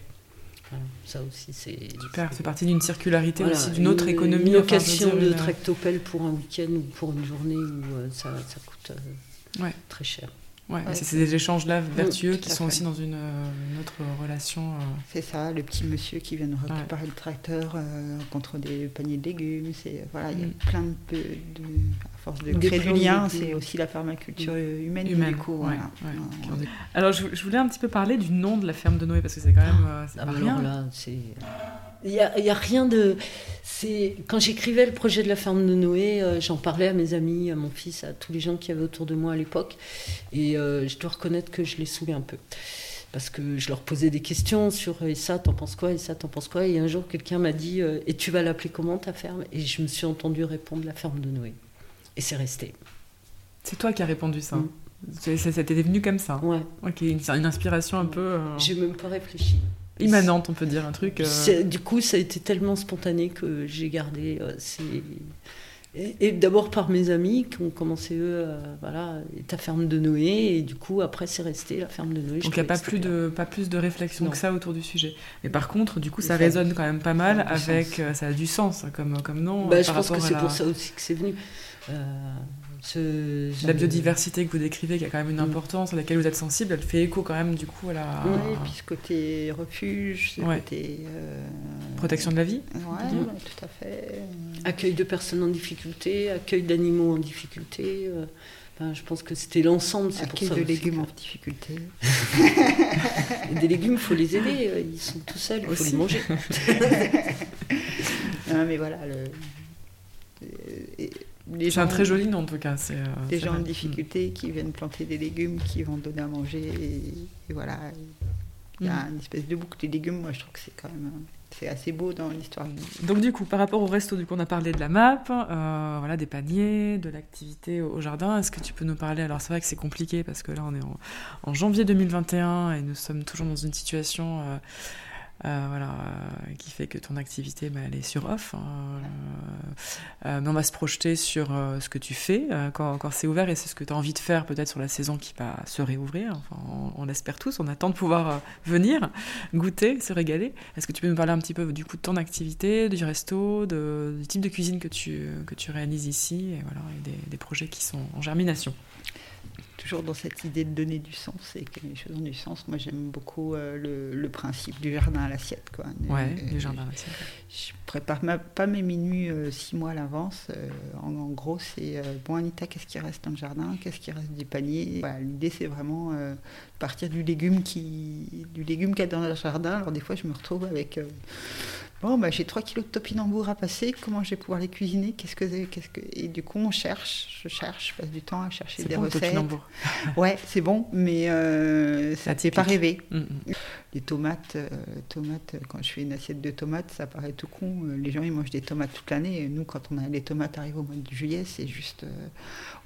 Ça aussi c'est Super, c'est parti d'une circularité voilà, aussi, d'une autre économie. Une enfin, location dire, de une- tractopelle pour un week-end ou pour une journée où euh, ça, ça coûte euh, Ouais. très cher. Ouais, Ouais. c'est des échanges-là vertueux tout qui sont fait. aussi dans une, euh, une autre relation. euh, C'est ça, le petit monsieur qui vient nous récupérer le tracteur euh, contre des paniers de légumes. C'est voilà, il y a Mm. plein de, de force de Des créer du lien, c'est aussi la permaculture humaine, humaine. du coup. ouais, voilà. ouais, Ouais. qui ont des- Alors, je, je voulais un petit peu parler du nom de la ferme de Noé parce que c'est quand même euh, Ah, pas bah rien. alors là, c'est. Il n'y a, il y a rien de. C'est quand j'écrivais le projet de la ferme de Noé, euh, j'en parlais à mes amis, à mon fils, à tous les gens qui avaient autour de moi à l'époque, et euh, je dois reconnaître que je les saoulais un peu. Parce que je leur posais des questions sur et ça, t'en penses quoi, et ça, t'en penses quoi. Et un jour, quelqu'un m'a dit euh, Et tu vas l'appeler comment ta ferme? Et je me suis entendu répondre la ferme de Noé. Et c'est resté. C'est toi qui as répondu ça. Mm. C'est- Ça t'est venu comme ça. Ouais, Ok, une, inspiration un peu euh, j'ai même pas réfléchi. immanente, on peut dire, un truc. euh, Du coup, ça a été tellement spontané que j'ai gardé. euh, Et, et d'abord par mes amis qui ont commencé, eux, voilà, ta ferme de Noé, et du coup, après, c'est resté la ferme de Noé. Donc il n'y a pas plus, de, pas plus de réflexion Non. que ça autour du sujet. Mais par contre, du coup, ça résonne quand même pas mal avec. ça a du sens comme, comme nom. Bah, je pense que c'est la- pour ça aussi que c'est venu. Euh, ce- La biodiversité que vous décrivez, qui a quand même une Mm. importance, à laquelle vous êtes sensible, elle fait écho quand même du coup à la Ouais, et puis ce côté refuge, ce Ouais. côté. euh, protection de la vie. Ouais, Mm. tout à fait. Accueil de personnes en difficulté, accueil d'animaux en difficulté. euh, enfin, je pense que c'était l'ensemble. C'est pour Accueil ça de aussi légumes en difficulté. Des légumes, il faut les aider. Ils sont tout seuls, il faut Aussi. les manger. Non, mais voilà, le. C'est un très joli nom en tout cas. C'est, euh, Des gens en difficulté qui viennent planter des légumes, qui vont donner à manger, et, et voilà. Il y a Mm. une espèce de boucle. Les légumes, moi, je trouve que c'est quand même. C'est assez beau dans l'histoire. Donc du coup, par rapport au resto, du coup, on a parlé de la map, euh, voilà, des paniers, de l'activité au au jardin. Est-ce que tu peux nous parler? Alors c'est vrai que c'est compliqué parce que là, on est en, en janvier 2021 et nous sommes toujours dans une situation, euh, euh, voilà, euh, qui fait que ton activité, bah, elle est sur off. hein, euh, mais on va se projeter sur ce que tu fais quand, c'est ouvert et c'est ce que tu as envie de faire peut-être sur la saison qui va se réouvrir. Enfin, on, l'espère tous. On attend de pouvoir venir, goûter, se régaler. Est-ce que tu peux nous parler un petit peu du coup de ton activité, du resto, du type de cuisine que tu, que tu réalises ici et, voilà, et des, des projets qui sont en germination? Toujours dans cette idée de donner du sens et que les choses ont du sens. Moi, j'aime beaucoup euh, le, le principe du jardin à l'assiette. quoi. Ouais, Euh, du jardin aussi. Je prépare ma- pas mes menus euh, six mois à l'avance. En, en gros, c'est bon, Anita, qu'est-ce qui reste dans le jardin? Qu'est-ce qui reste du panier? Voilà, L'idée, c'est vraiment partir du légume qui, du légume qu'il y a dans le jardin. Alors, des fois, je me retrouve avec. Euh, Bon, bah, j'ai 3 kilos de topinambour à passer, comment je vais pouvoir les cuisiner? Qu'est-ce que, qu'est-ce que... Et du coup, on cherche, je cherche, je passe du temps à chercher des bon le recettes. topinambour. Ouais, c'est bon, mais euh, ça ne fait pas rêver. Mm, mm. Les tomates, euh, tomates, euh, quand je fais une assiette de tomates, ça paraît tout con. Euh, Les gens, ils mangent des tomates toute l'année. Et Nous, quand on a les tomates arrivent au mois de juillet, c'est juste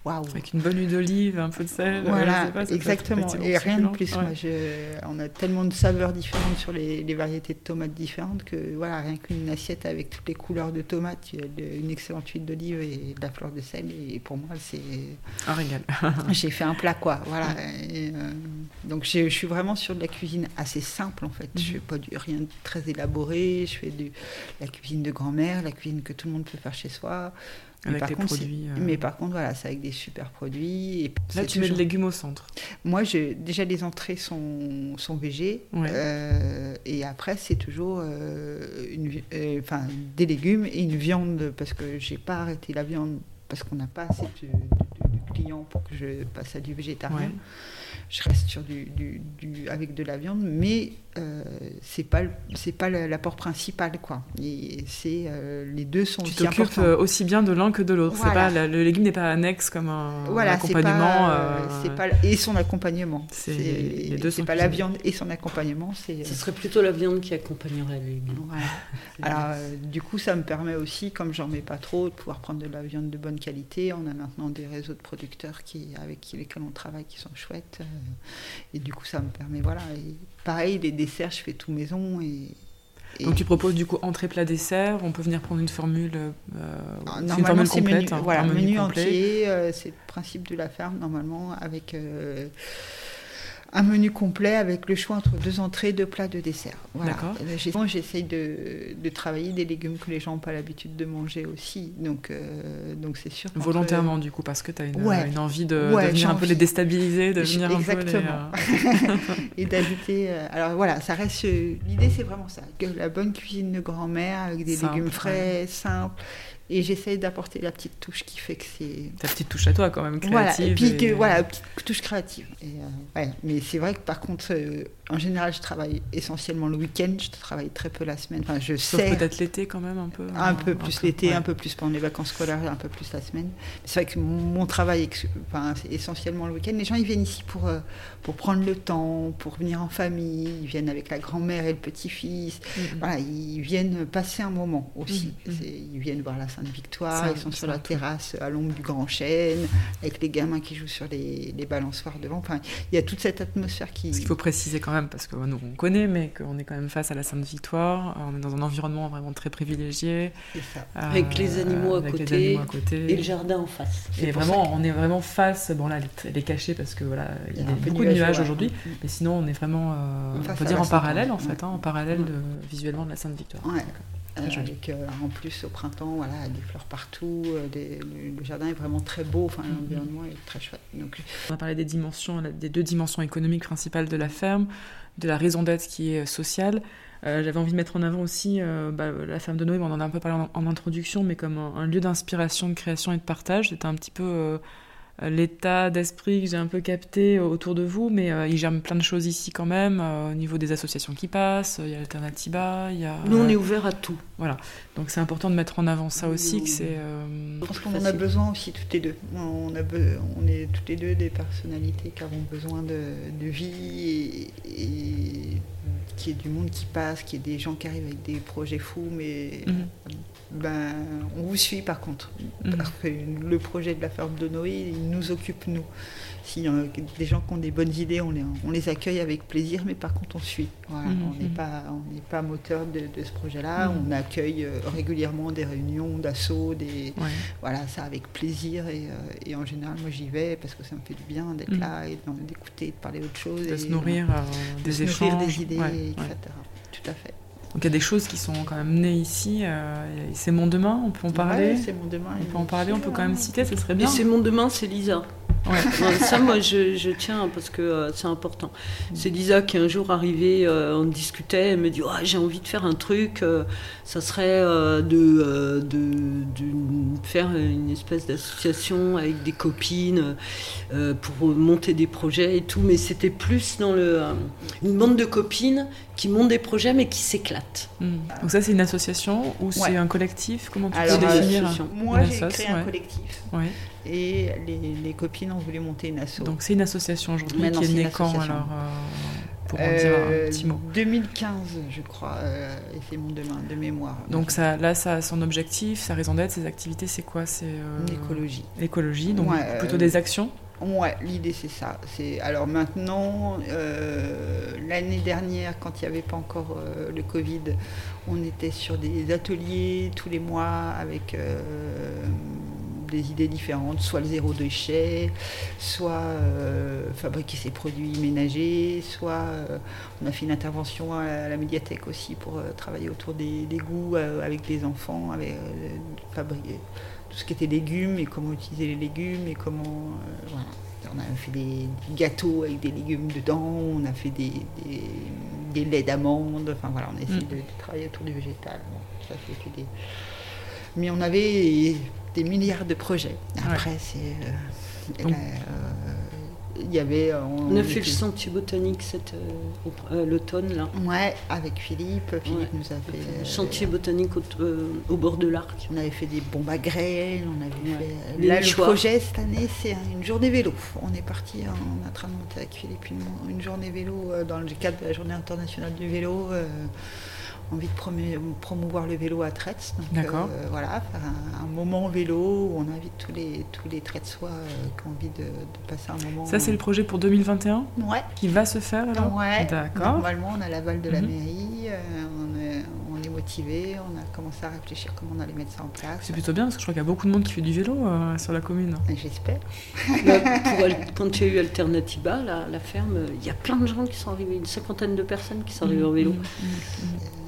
waouh. Avec une bonne huile d'olive, un peu de sel. Voilà, pas, exactement. Et rien de plus. Ouais. Moi, je- on a tellement de saveurs différentes sur les, les variétés de tomates différentes que voilà, rien qu'une assiette avec toutes les couleurs de tomates, une excellente huile d'olive et de la fleur de sel. Et pour moi, c'est Un régal. j'ai fait un plat quoi voilà Et, euh, donc je suis vraiment sur de la cuisine assez simple en fait je fais pas du rien de très élaboré je fais de la cuisine de grand-mère la cuisine que tout le monde peut faire chez soi Mais Avec par des contre, c'est- produits. euh, mais par contre voilà c'est avec des super produits et Là, tu mets le légume au centre. moi je, déjà les entrées sont, sont Ouais. euh, et après c'est toujours euh, une enfin des légumes et une viande parce que j'ai pas arrêté la viande parce qu'on n'a pas assez de clients pour que je passe à du végétarien. Je reste sur du, du, avec de la viande, mais euh, c'est pas c'est pas l'apport principal quoi. Et c'est euh, les deux sont tu aussi importants. Euh, aussi bien de l'un que de l'autre. Pas le légume n'est pas annexe comme un, voilà, accompagnement. C'est pas, et son accompagnement. C'est les deux. C'est pas la viande et son accompagnement. C'est. Ce serait plutôt la viande qui accompagnerait le légume. Alors du coup ça me permet aussi, comme j'en mets pas trop, de pouvoir prendre de la viande de bonne qualité. On a maintenant des réseaux de producteurs qui avec lesquels on travaille qui sont chouettes. Et du coup ça me permet voilà. Et pareil les desserts, je fais tout maison. Et, Donc tu proposes du coup entrée plat dessert, on peut venir prendre une formule, euh, ah, une formule complète, menu, voilà, un menu, entier, euh, c'est le principe de la ferme normalement avec euh, un menu complet avec le choix entre deux entrées, deux plats, deux desserts. D'accord. J'essaye de, de, travailler des légumes que les gens n'ont pas l'habitude de manger aussi. Donc, euh, donc c'est sûr. Volontairement, du coup, parce que tu as une, une, envie de, venir un peu les déstabiliser, de venir Exactement. un peu les, Et d'ajouter. Euh, alors voilà, ça reste. L'idée, c'est vraiment ça. Que la bonne cuisine de grand-mère avec des légumes frais, simples et j'essaye d'apporter la petite touche qui fait que c'est. Ta petite touche à toi, quand même, créative. Voilà, et puis que, voilà, petite touche créative. Et, euh, ouais. Mais c'est vrai que par contre, euh, en général, je travaille essentiellement le week-end, je travaille très peu la semaine. Enfin, je Sauf sais. peut-être l'été, quand même, un peu. Un, peu plus l'été, un peu plus pendant les vacances scolaires, un peu plus la semaine. C'est vrai que mon travail, enfin, c'est essentiellement le week-end. Les gens, ils viennent ici pour, euh, pour prendre le temps, pour venir en famille. Ils viennent avec la grand-mère et le petit-fils. Mm-hmm. Voilà, ils viennent passer un moment aussi. Mm-hmm. Ils viennent voir la Sainte-Victoire, ils sont sur la terrasse à l'ombre du Grand Chêne, avec les gamins qui jouent sur les, les balançoires devant. Enfin, il y a toute cette atmosphère qui. Ce qu'il faut préciser quand même, parce que nous on connaît, mais qu'on est quand même face à la Sainte-Victoire, on est dans un environnement vraiment très privilégié. Ça. Euh, avec les animaux, à, côté, et le jardin en face. Et vraiment, on est vraiment face. Bon là, elle est cachée parce que voilà, il y a, beaucoup de nuages aujourd'hui, mais sinon on est vraiment, euh, on peut dire en parallèle en fait, hein, en parallèle de, visuellement de la Sainte-Victoire. Euh, avec euh, en plus au printemps, voilà, des fleurs partout, euh, le, jardin est vraiment très beau, enfin, mm-hmm. l'environnement est très chouette. Donc... On a parlé des dimensions, des deux dimensions économiques principales de la ferme, de la raison d'être qui est sociale. J'avais envie de mettre en avant aussi bah, la ferme de Noé, on en a un peu parlé en, introduction, mais comme un, un lieu d'inspiration, de création et de partage. C'était un petit peu euh, l'état d'esprit que j'ai un peu capté autour de vous, mais euh, il germe plein de choses ici quand même, euh, au niveau des associations qui passent, il y a Alternativa, il y a... Nous, on est ouvert à tout. Voilà, donc c'est important de mettre en avant ça aussi, que c'est... Parce qu'on en a besoin aussi toutes les deux. On, a on est toutes les deux des personnalités qui avons besoin de, vie et, qui est du monde qui passe, qui est des gens qui arrivent avec des projets fous, mais... Mhm ben, on vous suit par contre. Mhm. Parce que le projet de la ferme de Noé, il nous occupe nous. Y a des gens qui ont des bonnes idées, on les, on les accueille avec plaisir, mais par contre on suit. Mhm, on n'est pas, pas moteur de, ce projet-là. On accueille euh, régulièrement des réunions d'assaut, des voilà, ça avec plaisir. Et, euh, et en général, moi j'y vais parce que ça me fait du bien d'être là et d'écouter, de parler autre chose. De se nourrir euh, des échanges. des idées, etc. Tout à fait. Donc il y a des choses qui sont quand même nées ici. Euh, c'est Mon Demain, on peut en parler? c'est Mon Demain. On peut en parler, on peut quand même citer, ce serait bien. c'est Mon Demain, c'est Lisa. ça, moi, je, tiens parce que euh, c'est important. C'est Lisa qui un jour arrivée, euh, on discutait, elle me dit J'ai envie de faire un truc, euh, ça serait de, de, faire une espèce d'association avec des copines pour monter des projets et tout. Mais c'était plus dans le, une bande de copines qui montent des projets mais qui s'éclatent. Hmm. Donc, ça, c'est une association ou c'est un collectif? Comment tu peux définir Moi, j'ai créé un collectif. Et les, copines ont voulu monter une asso. Donc c'est une association aujourd'hui qui est née quand alors euh, pour en dire un petit mot 2015 je crois euh, et c'est mon demain de mémoire. Donc ça, là ça a son objectif, sa raison d'être, ses activités c'est quoi? C'est euh, l'écologie. L'écologie, donc plutôt des actions? Ouais, l'idée c'est ça. C'est alors maintenant, l'année dernière, quand il n'y avait pas encore le Covid, on était sur des ateliers tous les mois avec des idées différentes, soit le zéro déchet, soit euh, fabriquer ses produits ménagers, soit euh, on a fait une intervention à, la médiathèque aussi pour euh, travailler autour des, goûts avec des enfants, avec fabriquer tout ce qui était légumes et comment utiliser les légumes et comment voilà. On a fait des, gâteaux avec des légumes dedans, on a fait des, des, laits d'amandes, enfin voilà, on a essayé mm. de, travailler autour du végétal. ça, c'était des... Mais on avait des milliards de projets. Après, c'est. Euh, euh, il y avait. euh, On a fait le était- sentier botanique cet, euh, au- euh, l'automne, là? Ouais, avec Philippe. Philippe Ouais. nous a fait. Le euh, chantier botanique au, euh, au bord de l'arc. On avait fait des bombes à grêle, on avait Ouais. fait. Là, le projet cette année, c'est une journée vélo. On est parti, hein, on est en train de monter avec Philippe une, une journée vélo euh, dans le cadre de la Journée internationale du vélo. Envie de promou- promouvoir le vélo à Traits. Donc, D'accord. euh, voilà, faire un, un moment vélo où on invite tous les tous les Traitsois euh, qui ont envie de, de passer un moment. Ça, c'est le projet pour 2021 Ouais. qui va se faire alors? Ouais, D'accord. normalement on a l'aval de la Mhm. mairie, euh, on, est, on est motivé, on a commencé à réfléchir comment on allait mettre ça en place. C'est plutôt bien parce que je crois qu'il y a beaucoup de monde qui fait du vélo euh, sur la commune. Et J'espère. Quand il y a eu Alternativa, la, la ferme, il y a plein de gens qui sont arrivés, une cinquantaine de personnes qui sont arrivées en vélo. Mhm, mhm, mhm.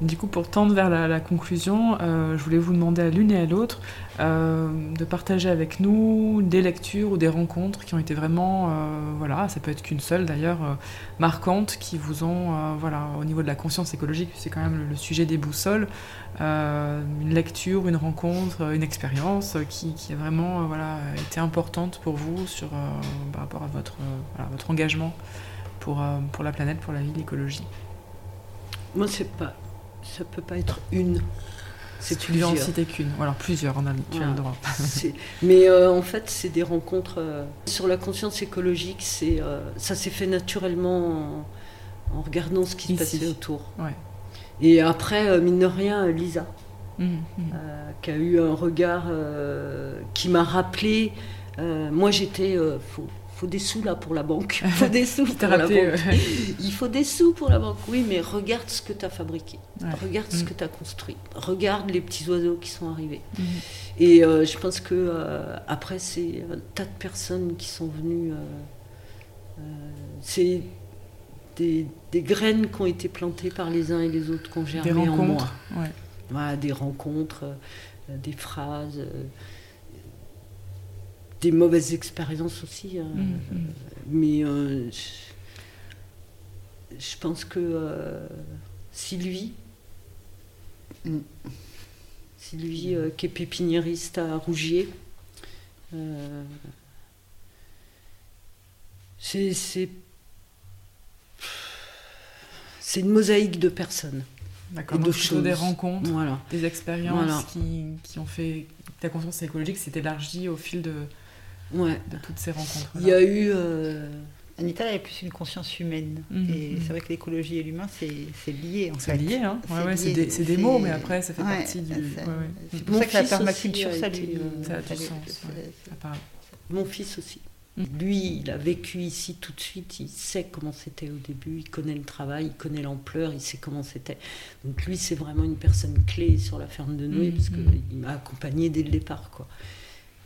Du coup, pour tendre vers la, conclusion, euh, je voulais vous demander à l'une et à l'autre euh, de partager avec nous des lectures ou des rencontres qui ont été vraiment, euh, voilà, ça peut être qu'une seule d'ailleurs, marquantes, qui vous ont, voilà, au niveau de la conscience écologique, c'est quand même le, sujet des boussoles, une lecture, une rencontre, une expérience qui, a vraiment, voilà, été importante pour vous sur, par rapport à votre, votre engagement pour, pour la planète, pour la vie, l'écologie. Moi, c'est pas, ça peut pas être une. C'est plusieurs. citer qu'une, ou alors plusieurs, on a, tu as le droit. Mais euh, en fait, c'est des rencontres euh, sur la conscience écologique. C'est euh, ça s'est fait naturellement en, en regardant ce qui se Ici. passait autour. Ouais. Et après, mine de rien, Lisa, mhm. euh, qui a eu un regard qui m'a rappelé. moi, j'étais. faut, faut des sous là pour la banque. Faut des sous pour la banque. Il faut des sous pour la banque. Oui, mais regarde ce que tu as fabriqué. Ouais. Regarde ce Mm. que tu as construit. Regarde les petits oiseaux qui sont arrivés. Mhm. Et euh, je pense que euh, après, c'est un tas de personnes qui sont venues. euh, euh, c'est des, des graines qui ont été plantées par les uns et les autres, qui ont Des germé en moi. rencontres. Ouais. Voilà, des rencontres, euh, des phrases, euh, des mauvaises expériences aussi. hein. Mhm, mhm. Mais euh, je, je pense que euh, Sylvie, Mm. Sylvie euh, qui est pépiniériste à Rougier, euh, c'est une mosaïque de personnes. D'accord. De plutôt des choses. rencontres, Voilà. des expériences Voilà. qui, qui ont fait ta conscience écologique s'est élargie au fil de, Ouais. de toutes ces rencontres. Il y a eu. euh, Anita elle avait plus une conscience humaine. Mhm, Et c'est vrai que l'écologie et l'humain, c'est c'est lié en C'est lié, hein ouais, C'est ouais, c'est des, mots, mais après, ça fait Ouais, partie du. ça- ouais, ouais. C'est pour Mon ça que la fils permaculture, a ça lui. euh, Ça a du sens, ça-. Mon fils aussi. Mm. Lui, il a vécu ici tout de suite, il sait comment c'était au début, il connaît le travail, il connaît l'ampleur, il sait comment c'était. Donc lui, c'est vraiment une personne clé sur la ferme de Noé, Mm, parce mm. qu'il m'a accompagné dès le départ. Quoi.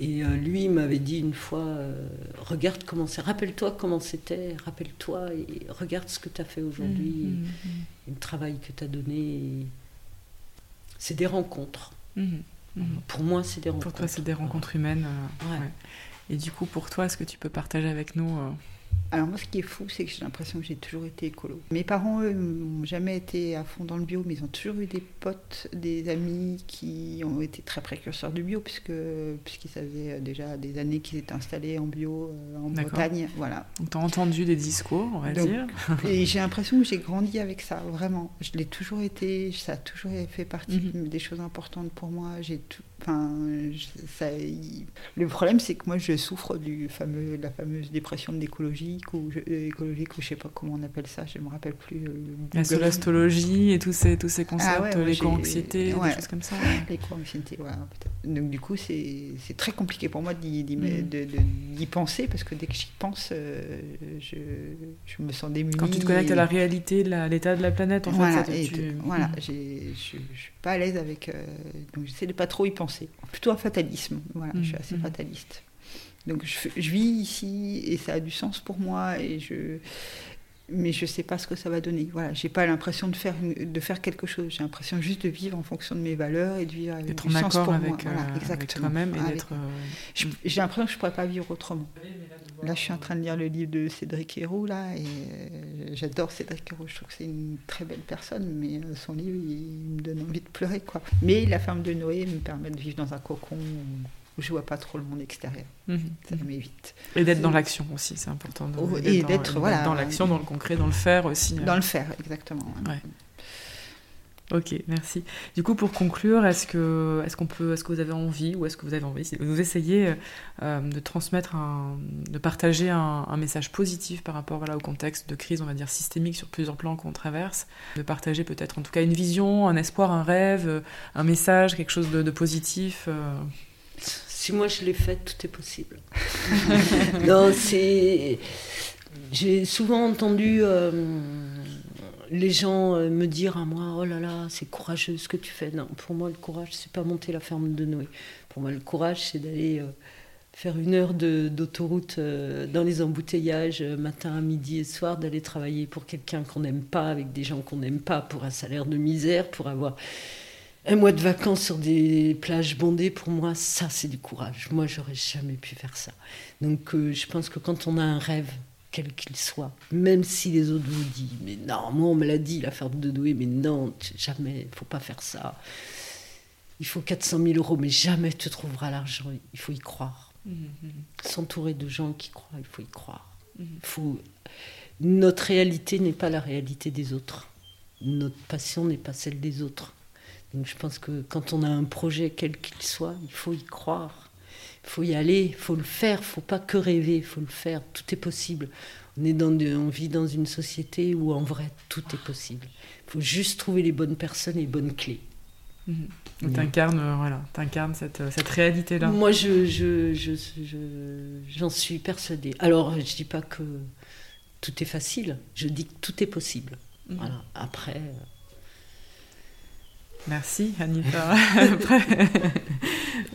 Et euh, lui, m'avait dit une fois, euh, regarde comment c'est, rappelle-toi comment c'était, rappelle-toi, et regarde ce que tu as fait aujourd'hui, Mhm, mhm, le travail que tu as donné. C'est des rencontres. mhm. Pour moi, c'est des rencontres. Pour toi, c'est des rencontres humaines. euh, Ouais. ouais. Et du coup, pour toi, est-ce que tu peux partager avec nous Alors moi, ce qui est fou, c'est que j'ai l'impression que j'ai toujours été écolo. Mes parents, eux, n'ont jamais été à fond dans le bio, mais ils ont toujours eu des potes, des amis qui ont été très précurseurs du bio, puisque puisqu'ils savaient déjà des années qu'ils étaient installés en bio euh, en. Bretagne, voilà. Donc, tu as entendu des discours, on va Donc, dire. Et j'ai l'impression que j'ai grandi avec ça, vraiment. Je l'ai toujours été, ça a toujours fait partie Mhm. des choses importantes pour moi. J'ai tout, enfin, je- ça, il- le problème, c'est que moi, je souffre du fameux, de la fameuse dépression de l'écologique ou je- euh, écologique ou je sais pas comment on appelle ça. Je me rappelle plus. euh, La solastologie et tous ces, tous ces concepts, Ah ouais, l'éco-anxiété, ouais. des choses comme ça. L'éco-anxiété, peut-être. Donc du coup, c'est c'est très compliqué pour moi d'y d'y- penser parce que dès que j'y pense, euh, je, je me sens démunie. Quand tu te connectes à la réalité, l'état de la planète, en fait, voilà, ça et tue. de- voilà, j'ai- je je suis pas à l'aise avec. euh, donc j'essaie de pas trop y penser. Plutôt un fatalisme. Voilà, je suis assez Mhm. fataliste. Donc je, je vis ici et ça a du sens pour moi et je. Mais je sais pas ce que ça va donner. Voilà, j'ai pas l'impression de faire de faire quelque chose. J'ai l'impression juste de vivre en fonction de mes valeurs et de vivre avec du en sens accord pour avec, moi. Voilà, euh, avec exactement. et d'être. euh, J'ai l'impression que je pourrais pas vivre autrement. Là, je suis en train de lire le livre de Cédric Héroux, là, et euh, j'adore Cédric Héroux. Je trouve que c'est une très belle personne, mais son livre, il me donne envie de pleurer, quoi. Mais la ferme de Noé me permet de vivre dans un cocon où je vois pas trop le monde extérieur. Mhm. Ça m'évite. Et d'être dans l'action aussi, c'est important. De, oh, et d'être voilà, dans l'action, dans le concret, dans le faire aussi. Dans le faire, exactement. Ouais. Ok, merci. Du coup, pour conclure, est-ce que, est-ce qu'on peut, est-ce que vous avez envie, ou est-ce que vous avez envie, vous essayez euh, de transmettre, un, de partager un, message positif par rapport voilà, au contexte de crise, on va dire systémique sur plusieurs plans qu'on traverse, de partager peut-être en tout cas une vision, un espoir, un rêve, un message, quelque chose de, positif. Euh. Si moi je l'ai fait, tout est possible. non, c'est, j'ai souvent entendu. Euh, les gens euh, me dire à moi oh là là c'est courageux ce que tu fais non pour moi le courage c'est pas monter la ferme de Noé pour moi le courage c'est d'aller euh, faire une heure d'autoroute dans les embouteillages matin midi et soir d'aller travailler pour quelqu'un qu'on n'aime pas avec des gens qu'on n'aime pas pour un salaire de misère pour avoir un mois de vacances sur des plages bondées, pour moi, ça, c'est du courage. Moi, j'aurais jamais pu faire ça. Donc, je pense que quand on a un rêve, quel qu'il soit, même si les autres vous disent, mais non, moi on me l'a dit, l'affaire de Douai, mais non, jamais, il faut pas faire ça. Il faut 400 000 euros, mais jamais tu trouveras l'argent, il faut y croire. Mm-hmm. S'entourer de gens qui croient, il faut y croire. Mm-hmm. faut... Notre réalité n'est pas la réalité des autres. Notre passion n'est pas celle des autres. Donc je pense que quand on a un projet, quel qu'il soit, il faut y croire il faut y aller, il faut le faire, il faut pas que rêver, il faut le faire, tout est possible. On, est dans on vit dans une société où en vrai tout est possible. Il faut juste trouver les bonnes personnes et les bonnes clés. Mmh. T'incarnes euh, voilà, incarnes cette, euh, cette réalité-là. Moi, je, je, je, j'en suis persuadée. Alors, je dis pas que tout est facile, je dis que tout est possible. Mmh. Voilà. Après. Euh, Merci Anita.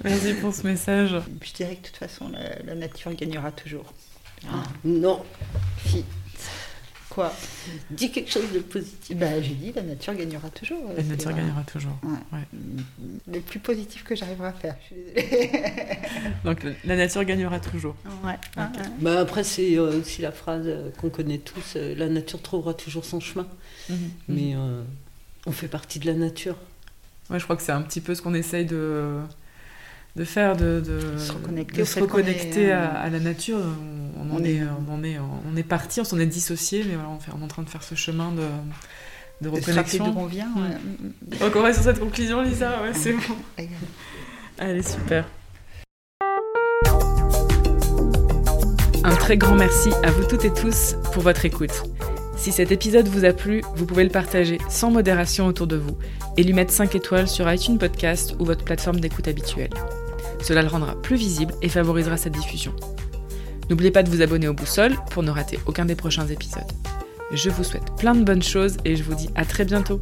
Merci pour ce message. Je dirais que de toute façon, la, nature gagnera toujours. Ah, non. Si. Quoi Dis quelque chose de positif. Bah, j'ai dit la nature gagnera toujours. La nature gagnera toujours. Le plus positif que j'arriverai à faire. Je suis désolée. Donc la nature gagnera toujours. Ouais. Bah, après, c'est euh, aussi la phrase euh, qu'on connaît tous euh, la nature trouvera toujours son chemin. Mhm. Mais on fait partie de la nature. Ouais, je crois que c'est un petit peu ce qu'on essaye de, de faire, de, de se reconnecter, se reconnecter euh, à, la nature. On, on, est, on, est, on est parti, on s'en est dissocié, mais voilà, on, fait, on est en train de faire ce chemin de, de reconnexion. on vient. Donc on va sur cette conclusion, Lisa. Ouais, c'est bon. Allez, super. Un très grand merci à vous toutes et tous pour votre écoute. Si cet épisode vous a plu, vous pouvez le partager sans modération autour de vous et lui mettre 5 étoiles sur iTunes Podcast ou votre plateforme d'écoute habituelle. Cela le rendra plus visible et favorisera sa diffusion. N'oubliez pas de vous abonner au Boussole pour ne rater aucun des prochains épisodes. Je vous souhaite plein de bonnes choses et je vous dis à très bientôt.